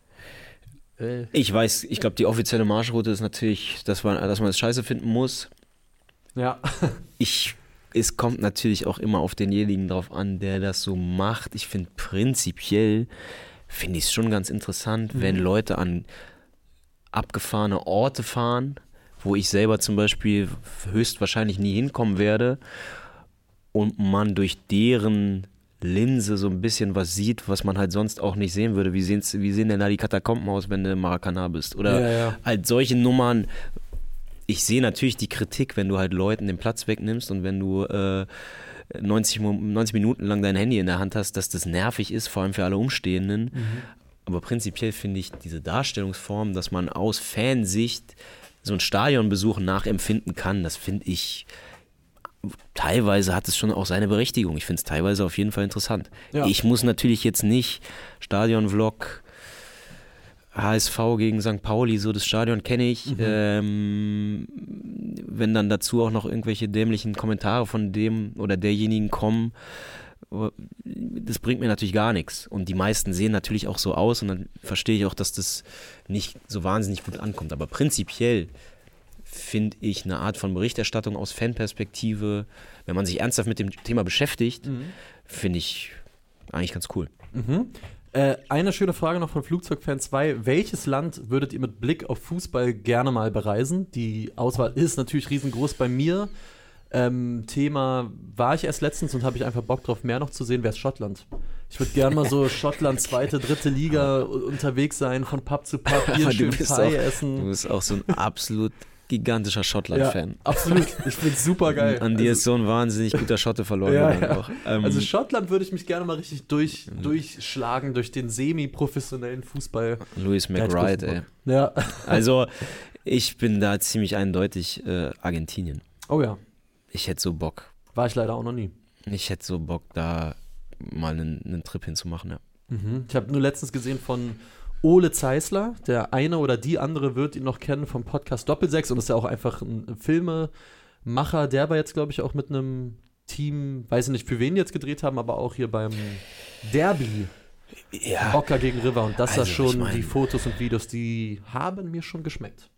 äh, ich weiß, ich glaube, die offizielle Marschroute ist natürlich, dass man, dass man es scheiße finden muss. Ja. ich, es kommt natürlich auch immer auf denjenigen drauf an, der das so macht. Ich finde prinzipiell, finde ich es schon ganz interessant, mhm. wenn Leute an abgefahrene Orte fahren, wo ich selber zum Beispiel höchstwahrscheinlich nie hinkommen werde und man durch deren Linse so ein bisschen was sieht, was man halt sonst auch nicht sehen würde. Wie, wie sehen denn da die Katakomben aus, wenn du im Maracanã bist? Oder ja, ja. halt solche Nummern, ich sehe natürlich die Kritik, wenn du halt Leuten den Platz wegnimmst und wenn du äh, 90, 90 Minuten lang dein Handy in der Hand hast, dass das nervig ist, vor allem für alle Umstehenden. Mhm. Aber prinzipiell finde ich diese Darstellungsform, dass man aus Fansicht so einen Stadionbesuch nachempfinden kann, das finde ich teilweise hat es schon auch seine Berechtigung. Ich finde es teilweise auf jeden Fall interessant. Ja. Ich muss natürlich jetzt nicht Stadionvlog HSV gegen St. Pauli, so das Stadion kenne ich. Mhm. Ähm, wenn dann dazu auch noch irgendwelche dämlichen Kommentare von dem oder derjenigen kommen, das bringt mir natürlich gar nichts. Und die meisten sehen natürlich auch so aus und dann verstehe ich auch, dass das nicht so wahnsinnig gut ankommt. Aber prinzipiell finde ich eine Art von Berichterstattung aus Fanperspektive, wenn man sich ernsthaft mit dem Thema beschäftigt, mhm. finde ich eigentlich ganz cool. Mhm. Äh, eine schöne Frage noch von Flugzeugfan 2. Welches Land würdet ihr mit Blick auf Fußball gerne mal bereisen? Die Auswahl ist natürlich riesengroß bei mir. Ähm, Thema war ich erst letztens und habe ich einfach Bock drauf, mehr noch zu sehen, wäre Schottland. Ich würde gerne mal so Schottland, zweite, dritte Liga unterwegs sein, von Pub zu Pub, hier schön Thai essen. Du bist auch so ein absolut gigantischer Schottland-Fan. Ja, absolut. Ich finde es super geil. An dir also, ist so ein wahnsinnig guter Schotte verloren. ja, ja. Ähm, also Schottland würde ich mich gerne mal richtig durch, durchschlagen durch den semi-professionellen Fußball. Louis McBride, ey. Ja. Also ich bin da ziemlich eindeutig äh, Argentinien. Oh ja. Ich hätte so Bock. War ich leider auch noch nie. Ich hätte so Bock, da mal einen, einen Trip hinzumachen, ja. Mhm. Ich habe nur letztens gesehen von Ole Zeisler. Der eine oder die andere wird ihn noch kennen vom Podcast Doppelsechs und ist ja auch einfach ein Filmemacher. Der war jetzt, glaube ich, auch mit einem Team, weiß ich nicht, für wen die jetzt gedreht haben, aber auch hier beim Derby. Ja. Bocker gegen River und das also, da schon, ich mein, die Fotos und Videos, die haben mir schon geschmeckt,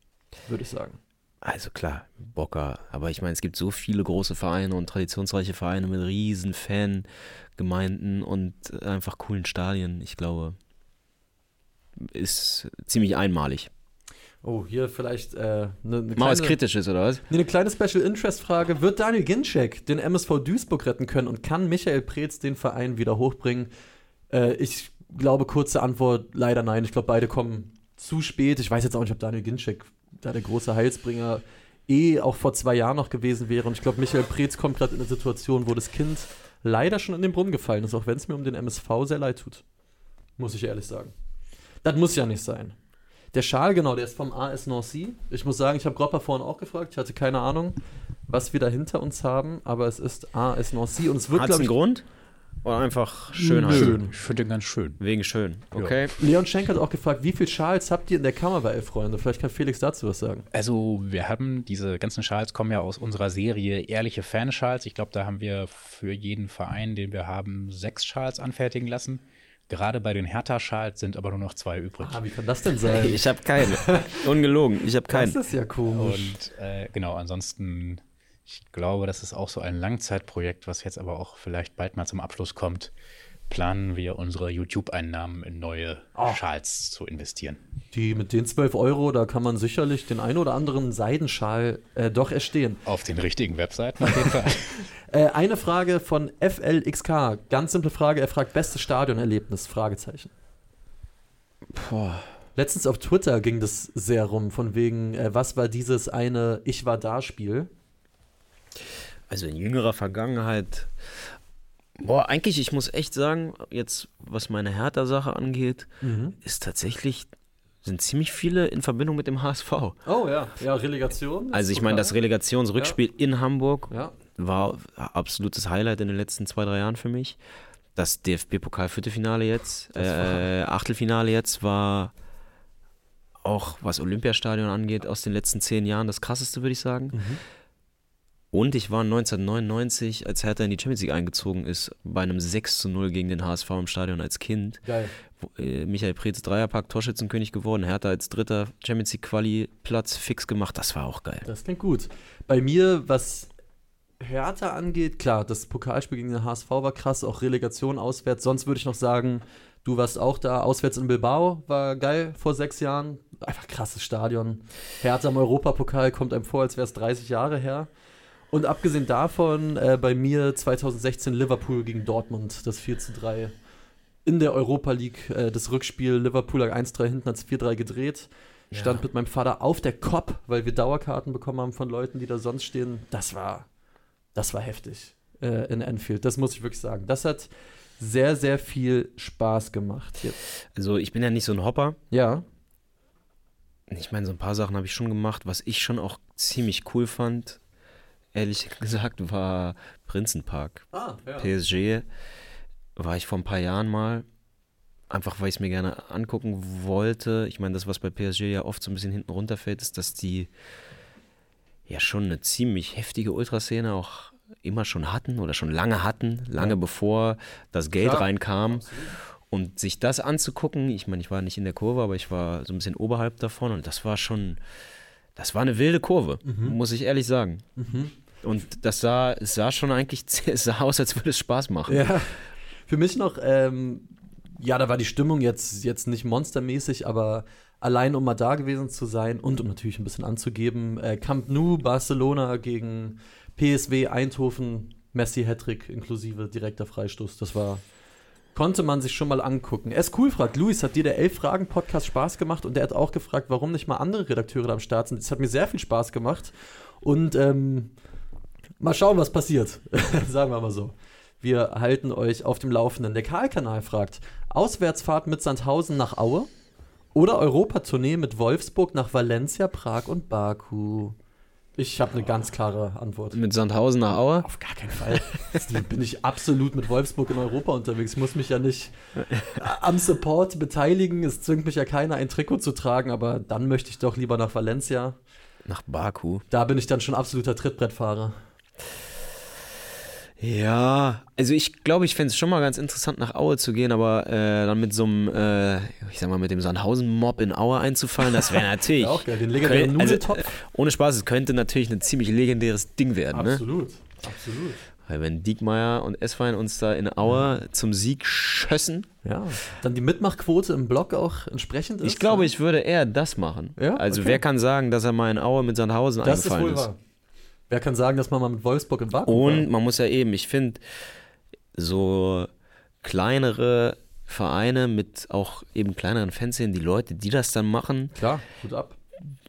würde ich sagen. Also klar, Bocker, aber ich meine, es gibt so viele große Vereine und traditionsreiche Vereine mit riesen Fangemeinden und einfach coolen Stadien. Ich glaube, ist ziemlich einmalig. Oh, hier vielleicht äh, ne, ne Mal was Kritisches, oder was? eine kleine Special Interest Frage. Wird Daniel Ginczek den MSV Duisburg retten können und kann Michael Preetz den Verein wieder hochbringen? Äh, ich glaube, kurze Antwort, leider nein. Ich glaube, beide kommen zu spät. Ich weiß jetzt auch nicht, ob Daniel Ginczek da der große Heilsbringer eh auch vor zwei Jahren noch gewesen wäre. Und ich glaube, Michael Preetz kommt gerade in eine Situation, wo das Kind leider schon in den Brunnen gefallen ist, auch wenn es mir um den MSV sehr leid tut. Muss ich ehrlich sagen. Das muss ja nicht sein. Der Schal, genau, der ist vom AS Nancy. Ich muss sagen, ich habe Gropper vorhin auch gefragt. Ich hatte keine Ahnung, was wir da hinter uns haben, aber es ist AS Nancy und es wird, glaube ich. einen Grund? Oder einfach Schönheit? Schön. Ich finde den ganz schön. Wegen schön. Okay. Ja. Leon Schenk hat auch gefragt, wie viele Schals habt ihr in der Kammer bei Elf Freunde? Vielleicht kann Felix dazu was sagen. Also, wir haben diese ganzen Schals kommen ja aus unserer Serie Ehrliche Fanschals. Ich glaube, da haben wir für jeden Verein, den wir haben, sechs Schals anfertigen lassen. Gerade bei den Hertha-Schals sind aber nur noch zwei übrig. Ah, wie kann das denn sein? Ich habe keine. Ungelogen, ich habe keinen. Das ist ja komisch. Und äh, genau, ansonsten, ich glaube, das ist auch so ein Langzeitprojekt, was jetzt aber auch vielleicht bald mal zum Abschluss kommt planen wir unsere YouTube-Einnahmen in neue oh. Schals zu investieren. Die mit den 12 Euro, da kann man sicherlich den einen oder anderen Seidenschal äh, doch erstehen. Auf den richtigen Webseiten auf jeden Fall. äh, eine Frage von FLXK, ganz simple Frage, er fragt, bestes Stadionerlebnis? Fragezeichen. Boah. Letztens auf Twitter ging das sehr rum, von wegen, äh, was war dieses eine Ich war da Spiel? Also in jüngerer Vergangenheit Boah, eigentlich, ich muss echt sagen, jetzt was meine Hertha-Sache angeht, mhm. ist tatsächlich, sind ziemlich viele in Verbindung mit dem HSV. Oh ja, ja, Relegation. Also ich meine, das Relegationsrückspiel ja. in Hamburg ja. war absolutes Highlight in den letzten zwei, drei Jahren für mich. Das DFB-Pokal-Viertelfinale jetzt, äh, Achtelfinale jetzt war auch, was Olympiastadion angeht, aus den letzten zehn Jahren das krasseste, würde ich sagen. Mhm. Und ich war 1999, als Hertha in die Champions League eingezogen ist, bei einem 6 zu 0 gegen den HSV im Stadion als Kind. Geil. Äh, Michael Preetz Dreierpack, Torschützenkönig geworden, Hertha als dritter Champions League Quali Platz fix gemacht. Das war auch geil. Das klingt gut. Bei mir, was Hertha angeht, klar, das Pokalspiel gegen den HSV war krass, auch Relegation auswärts. Sonst würde ich noch sagen, du warst auch da, auswärts in Bilbao, war geil vor sechs Jahren. Einfach krasses Stadion. Hertha im Europapokal kommt einem vor, als wäre es 30 Jahre her. Und abgesehen davon, äh, bei mir 2016 Liverpool gegen Dortmund, das 4 zu 3. In der Europa League, äh, das Rückspiel, Liverpool lag 1-3 hinten, hat es 4-3 gedreht. Ja. Stand mit meinem Vater auf der Kop, weil wir Dauerkarten bekommen haben von Leuten, die da sonst stehen. Das war, das war heftig äh, in Enfield. Das muss ich wirklich sagen. Das hat sehr, sehr viel Spaß gemacht. Jetzt. Also ich bin ja nicht so ein Hopper. Ja. Ich meine, so ein paar Sachen habe ich schon gemacht, was ich schon auch ziemlich cool fand ehrlich gesagt, war Prinzenpark. Ah, ja. PSG war ich vor ein paar Jahren mal. Einfach weil ich es mir gerne angucken wollte. Ich meine, das, was bei PSG ja oft so ein bisschen hinten runterfällt, ist, dass die ja schon eine ziemlich heftige Ultraszene auch immer schon hatten oder schon lange hatten, lange ja. bevor das Geld ja, reinkam. Absolut. Und sich das anzugucken, ich meine, ich war nicht in der Kurve, aber ich war so ein bisschen oberhalb davon und das war schon, das war eine wilde Kurve, mhm. muss ich ehrlich sagen. Mhm. Und das sah, sah schon eigentlich sah aus, als würde es Spaß machen. Ja. Für mich noch, ähm, ja, da war die Stimmung jetzt, jetzt nicht monstermäßig, aber allein um mal da gewesen zu sein und um natürlich ein bisschen anzugeben, äh, Camp Nou, Barcelona gegen PSW Eindhoven, Messi Hattrick inklusive direkter Freistoß. Das war konnte man sich schon mal angucken. Er ist cool, fragt Luis, hat dir der Elf-Fragen-Podcast Spaß gemacht? Und der hat auch gefragt, warum nicht mal andere Redakteure da am Start sind. Es hat mir sehr viel Spaß gemacht. Und ähm, mal schauen, was passiert. Sagen wir mal so. Wir halten euch auf dem Laufenden. Der Karl-Kanal fragt: Auswärtsfahrt mit Sandhausen nach Aue oder Europatournee mit Wolfsburg nach Valencia, Prag und Baku? Ich habe eine ganz klare Antwort. Mit Sandhausen nach Aue? Auf gar keinen Fall. bin ich absolut mit Wolfsburg in Europa unterwegs. Ich muss mich ja nicht am Support beteiligen. Es zwingt mich ja keiner, ein Trikot zu tragen, aber dann möchte ich doch lieber nach Valencia. Nach Baku. Da bin ich dann schon absoluter Trittbrettfahrer. Ja, also ich glaube, ich fände es schon mal ganz interessant, nach Aue zu gehen, aber äh, dann mit so einem, äh, ich sag mal, mit dem Sandhausen-Mob in Aue einzufallen, das wäre natürlich. auch geil, den legendären also, äh, Ohne Spaß, es könnte natürlich ein ziemlich legendäres Ding werden. Absolut, ne? absolut. Weil wenn Diekmeyer und Esswein uns da in Aue ja. zum Sieg schössen. Ja, dann die Mitmachquote im Blog auch entsprechend ist. Ich glaube, ich würde eher das machen. Ja? Also okay. wer kann sagen, dass er mal in Aue mit Sandhausen das eingefallen ist? Wohl ist. Wahr. Wer kann sagen, dass man mal mit Wolfsburg im Baku Und man muss ja eben, ich finde, so kleinere Vereine mit auch eben kleineren Fanszenen, die Leute, die das dann machen. Klar, gut ab.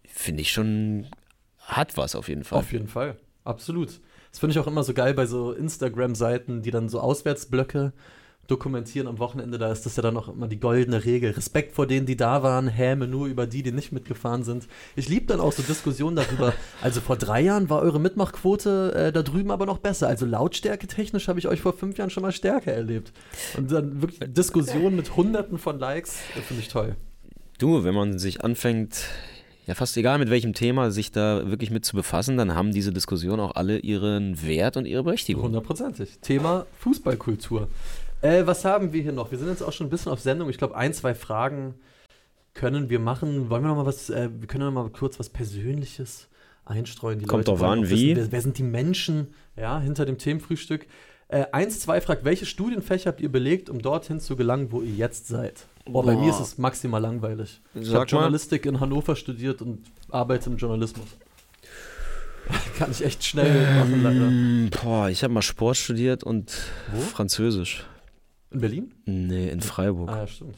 Finde ich schon, hat was auf jeden Fall. Auf jeden Fall, absolut. Das finde ich auch immer so geil bei so Instagram-Seiten, die dann so Auswärtsblöcke dokumentieren am Wochenende, da ist das ja dann auch immer die goldene Regel. Respekt vor denen, die da waren, Häme nur über die, die nicht mitgefahren sind. Ich liebe dann auch so Diskussionen darüber. Also vor drei Jahren war eure Mitmachquote äh, da drüben aber noch besser. Also lautstärke technisch habe ich euch vor fünf Jahren schon mal stärker erlebt. Und dann wirklich Diskussionen mit hunderten von Likes, finde ich toll. Du, wenn man sich anfängt, ja fast egal mit welchem Thema, sich da wirklich mit zu befassen, dann haben diese Diskussionen auch alle ihren Wert und ihre Berechtigung. Hundertprozentig. Thema Fußballkultur. Äh, was haben wir hier noch? Wir sind jetzt auch schon ein bisschen auf Sendung. Ich glaube, ein, zwei Fragen können wir machen. Wollen wir noch mal was, äh, wir können noch mal kurz was Persönliches einstreuen. Die Kommt Leute doch an, wie? wer, wer, sind die Menschen ja, hinter dem Themenfrühstück? Äh, eins, zwei fragt, welche Studienfächer habt ihr belegt, um dorthin zu gelangen, wo ihr jetzt seid? Boah, bei mir ist es maximal langweilig. Sag ich habe Journalistik in Hannover studiert und arbeite im Journalismus. Kann ich echt schnell machen, leider. Boah, ich habe mal Sport studiert und Wo? Französisch. In Berlin? Nee, in Freiburg. Ah, stimmt.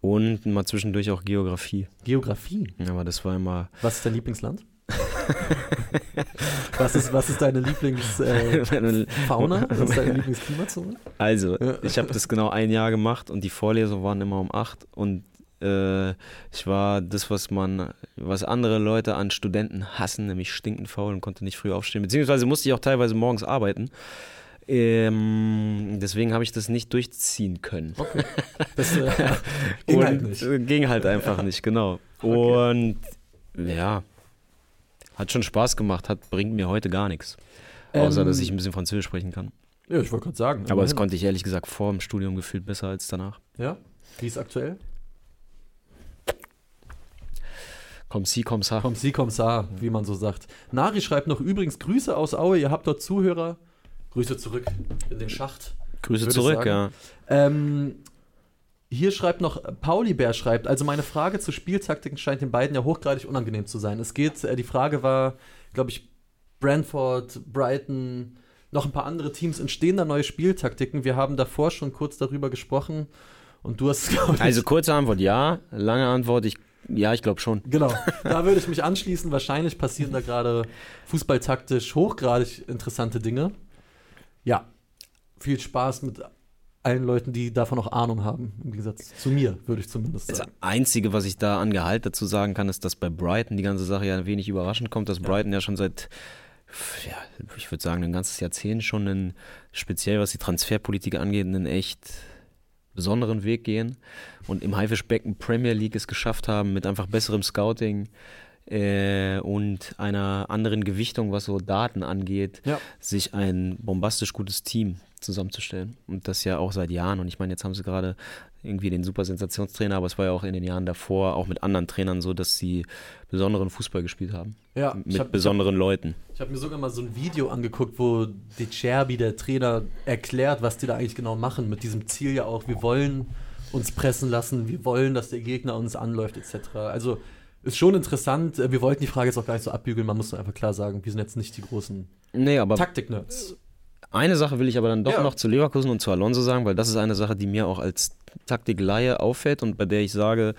Und mal zwischendurch auch Geografie. Geografie? Ja, aber das war immer. Was ist dein Lieblingsland? was, ist, was ist deine Lieblingsfauna? Äh, was ist deine Lieblingsklimazone? Also, ich habe das genau ein Jahr gemacht und die Vorlesungen waren immer um acht und äh, ich war das, was man, was andere Leute an Studenten hassen, nämlich stinkend faul und konnte nicht früh aufstehen. Beziehungsweise musste ich auch teilweise morgens arbeiten. Ähm, deswegen habe ich das nicht durchziehen können. Okay. Das äh, ging halt nicht. Ging halt einfach nicht, genau. Okay. Und ja, hat schon Spaß gemacht, hat, bringt mir heute gar nichts. Außer, ähm, dass ich ein bisschen Französisch sprechen kann. Ja, ich wollte gerade sagen. Aber das konnte ich ehrlich gesagt vor dem Studium gefühlt besser als danach. Ja? Wie ist aktuell? Komm sie, komm sa. Komm sie, komm sa, wie man so sagt. Nari schreibt noch übrigens Grüße aus Aue. Ihr habt dort Zuhörer. Grüße zurück in den Schacht. Grüße zurück, ja. Ähm, hier schreibt noch, Pauli Bär schreibt, also meine Frage zu Spieltaktiken scheint den beiden ja hochgradig unangenehm zu sein. Es geht, äh, die Frage war, glaube ich, Brentford, Brighton, noch ein paar andere Teams, entstehen da neue Spieltaktiken? Wir haben davor schon kurz darüber gesprochen und du hast, glaube ich. Also kurze Antwort ja, lange Antwort, ich ja, ich glaube schon. Genau, da würde ich mich anschließen. Wahrscheinlich passieren da gerade fußballtaktisch hochgradig interessante Dinge ja, viel Spaß mit allen Leuten, die davon auch Ahnung haben, im Gegensatz zu mir, würde ich zumindest sagen. Das Einzige, was ich da an Gehalt dazu sagen kann, ist, dass bei Brighton die ganze Sache ja ein wenig überraschend kommt, dass ja. Brighton ja schon seit, ja, ich würde sagen, ein ganzes Jahrzehnt schon einen, speziell was die Transferpolitik angeht, einen echt besonderen Weg gehen und im Haifischbecken Premier League es geschafft haben, mit einfach besserem Scouting, äh, und einer anderen Gewichtung, was so Daten angeht, ja. sich ein bombastisch gutes Team zusammenzustellen. Und das ja auch seit Jahren. Und ich meine, jetzt haben sie gerade irgendwie den super Sensationstrainer, aber es war ja auch in den Jahren davor auch mit anderen Trainern so, dass sie besonderen Fußball gespielt haben. Ja, mit hab, besonderen ich hab, Leuten. Ich habe mir sogar mal so ein Video angeguckt, wo De Cherby, der Trainer, erklärt, was die da eigentlich genau machen. Mit diesem Ziel ja auch, wir wollen uns pressen lassen, wir wollen, dass der Gegner uns anläuft, etc. Also ist schon interessant. Äh, wir wollten die Frage jetzt auch gar nicht so abbügeln. Man muss einfach klar sagen, wir sind jetzt nicht die großen nee, Taktik-Nerds. eine Sache will ich aber dann doch ja. noch zu Leverkusen und zu Alonso sagen, weil das ist eine Sache, die mir auch als Taktikleihe auffällt und bei der ich sage,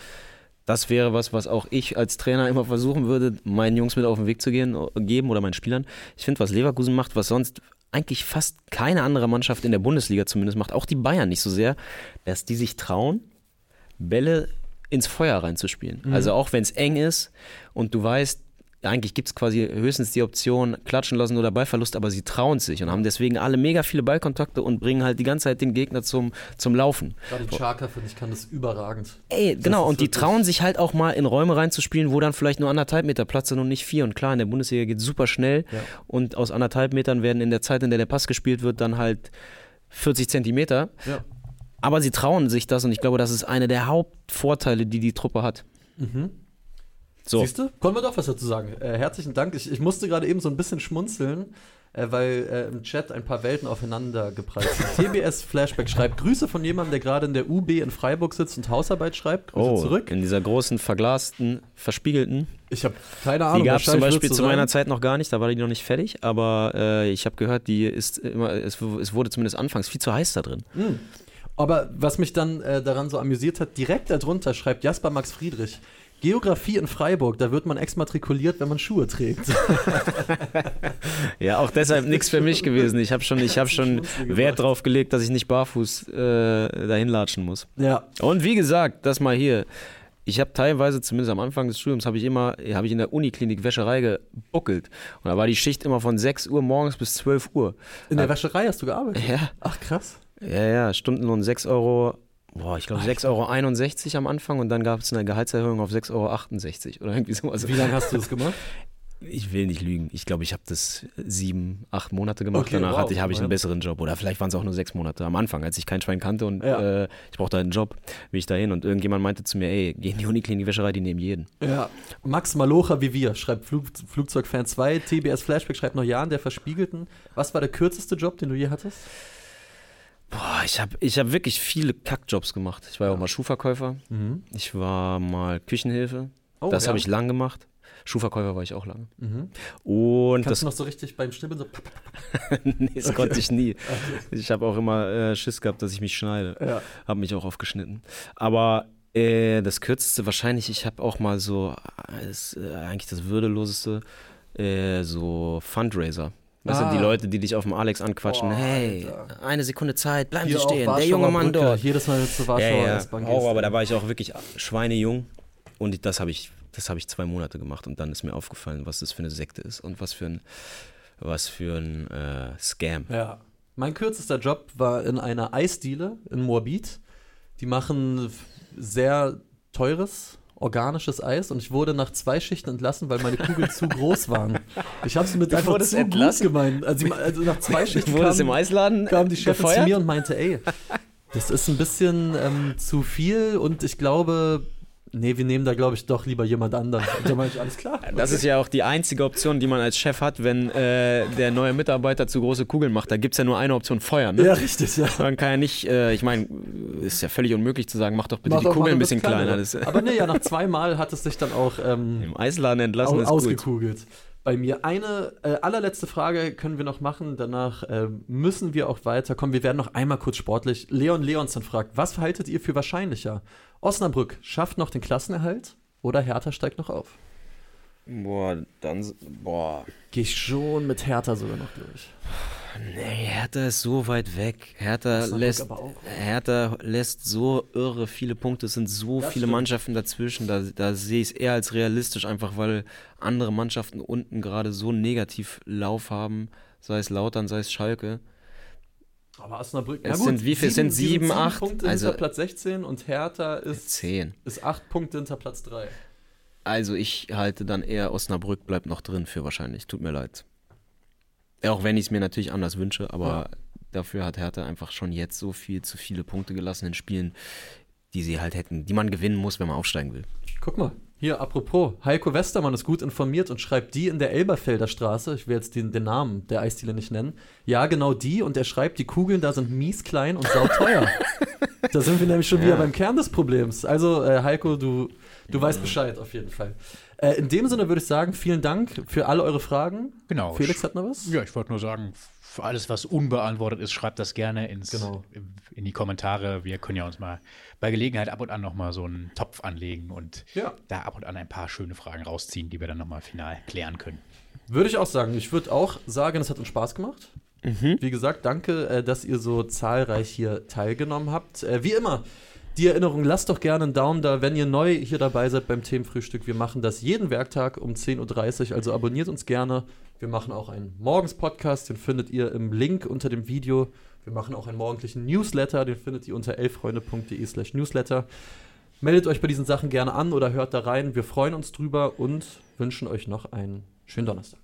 das wäre was, was auch ich als Trainer immer versuchen würde, meinen Jungs mit auf den Weg zu gehen, geben oder meinen Spielern. Ich finde, was Leverkusen macht, was sonst eigentlich fast keine andere Mannschaft in der Bundesliga zumindest macht, auch die Bayern nicht so sehr, dass die sich trauen, Bälle ins Feuer reinzuspielen. Mhm. Also auch wenn es eng ist und du weißt, eigentlich gibt es quasi höchstens die Option, klatschen lassen oder Ballverlust, aber sie trauen sich und haben deswegen alle mega viele Ballkontakte und bringen halt die ganze Zeit den Gegner zum, zum Laufen. Gerade Chaka, finde ich, kann das überragend. Ey, genau, und die trauen sich halt auch mal in Räume reinzuspielen, wo dann vielleicht nur anderthalb Meter Platz sind und nicht vier. Und klar, in der Bundesliga geht es super schnell ja. und aus anderthalb Metern werden in der Zeit, in der der Pass gespielt wird, dann halt 40 Zentimeter. Ja. Aber sie trauen sich das und ich glaube, das ist einer der Hauptvorteile, die die Truppe hat. Mhm. So. Siehst du? Konnten wir doch was dazu sagen. Äh, herzlichen Dank. Ich, ich musste gerade eben so ein bisschen schmunzeln, äh, weil äh, im Chat ein paar Welten aufeinander gepreist sind. TBS Flashback schreibt Grüße von jemandem, der gerade in der UB in Freiburg sitzt und Hausarbeit schreibt. Grüße oh, zurück. In dieser großen, verglasten, verspiegelten. Ich habe keine Ahnung. Die gab es zum Beispiel zu meiner Zeit noch gar nicht, da war die noch nicht fertig, aber äh, ich habe gehört, die ist immer, es, es, wurde zumindest anfangs viel zu heiß da drin. Mhm. Aber was mich dann äh, daran so amüsiert hat, direkt darunter schreibt Jasper Max Friedrich. Geografie in Freiburg, da wird man exmatrikuliert, wenn man Schuhe trägt. ja, auch deshalb nichts für mich gewesen. Ich habe schon, ich hab schon Wert drauf gelegt, dass ich nicht barfuß äh, dahin latschen muss. Ja. Und wie gesagt, das mal hier. Ich habe teilweise, zumindest am Anfang des Studiums, habe ich immer, habe ich in der Uniklinik Wäscherei gebuckelt. Und da war die Schicht immer von 6 Uhr morgens bis 12 Uhr. In der Wäscherei hast du gearbeitet? Ja. Ach krass. Ja, ja, Stundenlohn 6 Euro boah, ich glaube 6,61 Euro am Anfang und dann gab es eine Gehaltserhöhung auf 6,68 Euro oder irgendwie sowas. Wie lange hast du das gemacht? Ich will nicht lügen. Ich glaube, ich habe das sieben, acht Monate gemacht. Okay, Danach wow, hatte ich, habe ich einen besseren Job. Oder vielleicht waren es auch nur sechs Monate am Anfang, als ich kein Schwein kannte und ja. äh, ich brauchte einen Job, bin ich dahin. Und irgendjemand meinte zu mir, ey, geh in die Uniklinik Wäscherei, die nehmen jeden. Ja. Max Malocha wie wir schreibt Flug, Flugzeugfan 2. TBS Flashback schreibt noch Jahren der Verspiegelten. Was war der kürzeste Job, den du je hattest? Boah, ich habe ich hab wirklich viele Kackjobs gemacht. Ich war ja auch mal Schuhverkäufer. Mhm. Ich war mal Küchenhilfe. Oh, das ja. habe ich lang gemacht. Schuhverkäufer war ich auch lange. Mhm. Und Kannst das, du noch so richtig beim Schnibbeln so. nee, das okay. konnte ich nie. Okay. Ich habe auch immer äh, Schiss gehabt, dass ich mich schneide. Ja. Habe mich auch aufgeschnitten. Aber äh, das kürzeste wahrscheinlich, ich habe auch mal so, äh, ist, äh, eigentlich das würdeloseste, äh, so Fundraiser. Weißt ah. du, die Leute, die dich auf dem Alex anquatschen, Boah, hey, Alter. eine Sekunde Zeit, bleiben Hier Sie stehen, der junge Mann Brücke. dort. Jedes Mal zu Warschauer ja, ja. Oh, aber da war ich auch wirklich schweinejung und das habe ich, das ich zwei Monate gemacht und dann ist mir aufgefallen, was das für eine Sekte ist und was für ein, was für ein äh, Scam. Ja. Mein kürzester Job war in einer Eisdiele in Moabit. Die machen sehr teures organisches Eis und ich wurde nach zwei Schichten entlassen, weil meine Kugeln zu groß waren. Ich habe es mit einfach zu entlassen? gut gemeint. Also, also nach zwei Schichten wurde kam, im Eisladen kam die Chefin gefeuert? zu mir und meinte, ey, das ist ein bisschen ähm, zu viel und ich glaube, nee, wir nehmen da, glaube ich, doch lieber jemand anderen. Und da meinte ich, alles klar. Okay. Das ist ja auch die einzige Option, die man als Chef hat, wenn äh, der neue Mitarbeiter zu große Kugeln macht. Da gibt es ja nur eine Option, feuern. Ne? Ja, richtig, ja. Man kann ja nicht, äh, ich meine, ist ja völlig unmöglich zu sagen, mach doch bitte mach die Kugeln ein bisschen kleiner. kleiner. Aber nee, ja, nach zweimal hat es sich dann auch ähm, im Eisladen entlassen, ist ausgekugelt. Gut bei mir. Eine äh, allerletzte Frage können wir noch machen. Danach äh, müssen wir auch weiterkommen. Wir werden noch einmal kurz sportlich. Leon Leonson fragt, was haltet ihr für wahrscheinlicher? Osnabrück schafft noch den Klassenerhalt oder Hertha steigt noch auf? Boah, dann, boah. Gehe ich schon mit Hertha sogar noch durch. Nee, Hertha ist so weit weg. Hertha lässt, Hertha lässt so irre viele Punkte. Es sind so das viele stimmt. Mannschaften dazwischen. Da, da sehe ich es eher als realistisch, einfach weil andere Mannschaften unten gerade so negativ Lauf haben. Sei es Lautern, sei es Schalke. Aber Osnabrück, es gut, sind wie viel sind sieben, acht Punkte also, hinter Platz 16 und Hertha ist zehn. Ist acht Punkte hinter Platz 3. Also ich halte dann eher Osnabrück bleibt noch drin für wahrscheinlich. Tut mir leid. Auch wenn ich es mir natürlich anders wünsche, aber ja. dafür hat Hertha einfach schon jetzt so viel zu viele Punkte gelassen in Spielen, die sie halt hätten, die man gewinnen muss, wenn man aufsteigen will. Guck mal, hier, apropos, Heiko Westermann ist gut informiert und schreibt die in der Elberfelder Straße, ich will jetzt den, den Namen der Eisdiele nicht nennen, ja, genau die, und er schreibt, die Kugeln da sind mies klein und sauteuer. da sind wir nämlich schon ja. wieder beim Kern des Problems. Also, äh, Heiko, du, du ja. weißt Bescheid auf jeden Fall. Äh, in dem Sinne würde ich sagen, vielen Dank für alle eure Fragen. Genau. Felix hat noch was? Ja, ich wollte nur sagen, Für alles, was unbeantwortet ist, schreibt das gerne ins, genau. in die Kommentare. Wir können ja uns mal bei Gelegenheit ab und an nochmal so einen Topf anlegen und ja. da ab und an ein paar schöne Fragen rausziehen, die wir dann nochmal final klären können. Würde ich auch sagen. Ich würde auch sagen, es hat uns Spaß gemacht. Mhm. Wie gesagt, danke, äh, dass ihr so zahlreich hier teilgenommen habt. Äh, wie immer, die Erinnerung, lasst doch gerne einen Daumen da, wenn ihr neu hier dabei seid beim Themenfrühstück. Wir machen das jeden Werktag um 10.30 Uhr, also abonniert uns gerne. Wir machen auch einen Morgens-Podcast, den findet ihr im Link unter dem Video. Wir machen auch einen morgendlichen Newsletter, den findet ihr unter elffreunde.de slash newsletter. Meldet euch bei diesen Sachen gerne an oder hört da rein. Wir freuen uns drüber und wünschen euch noch einen schönen Donnerstag.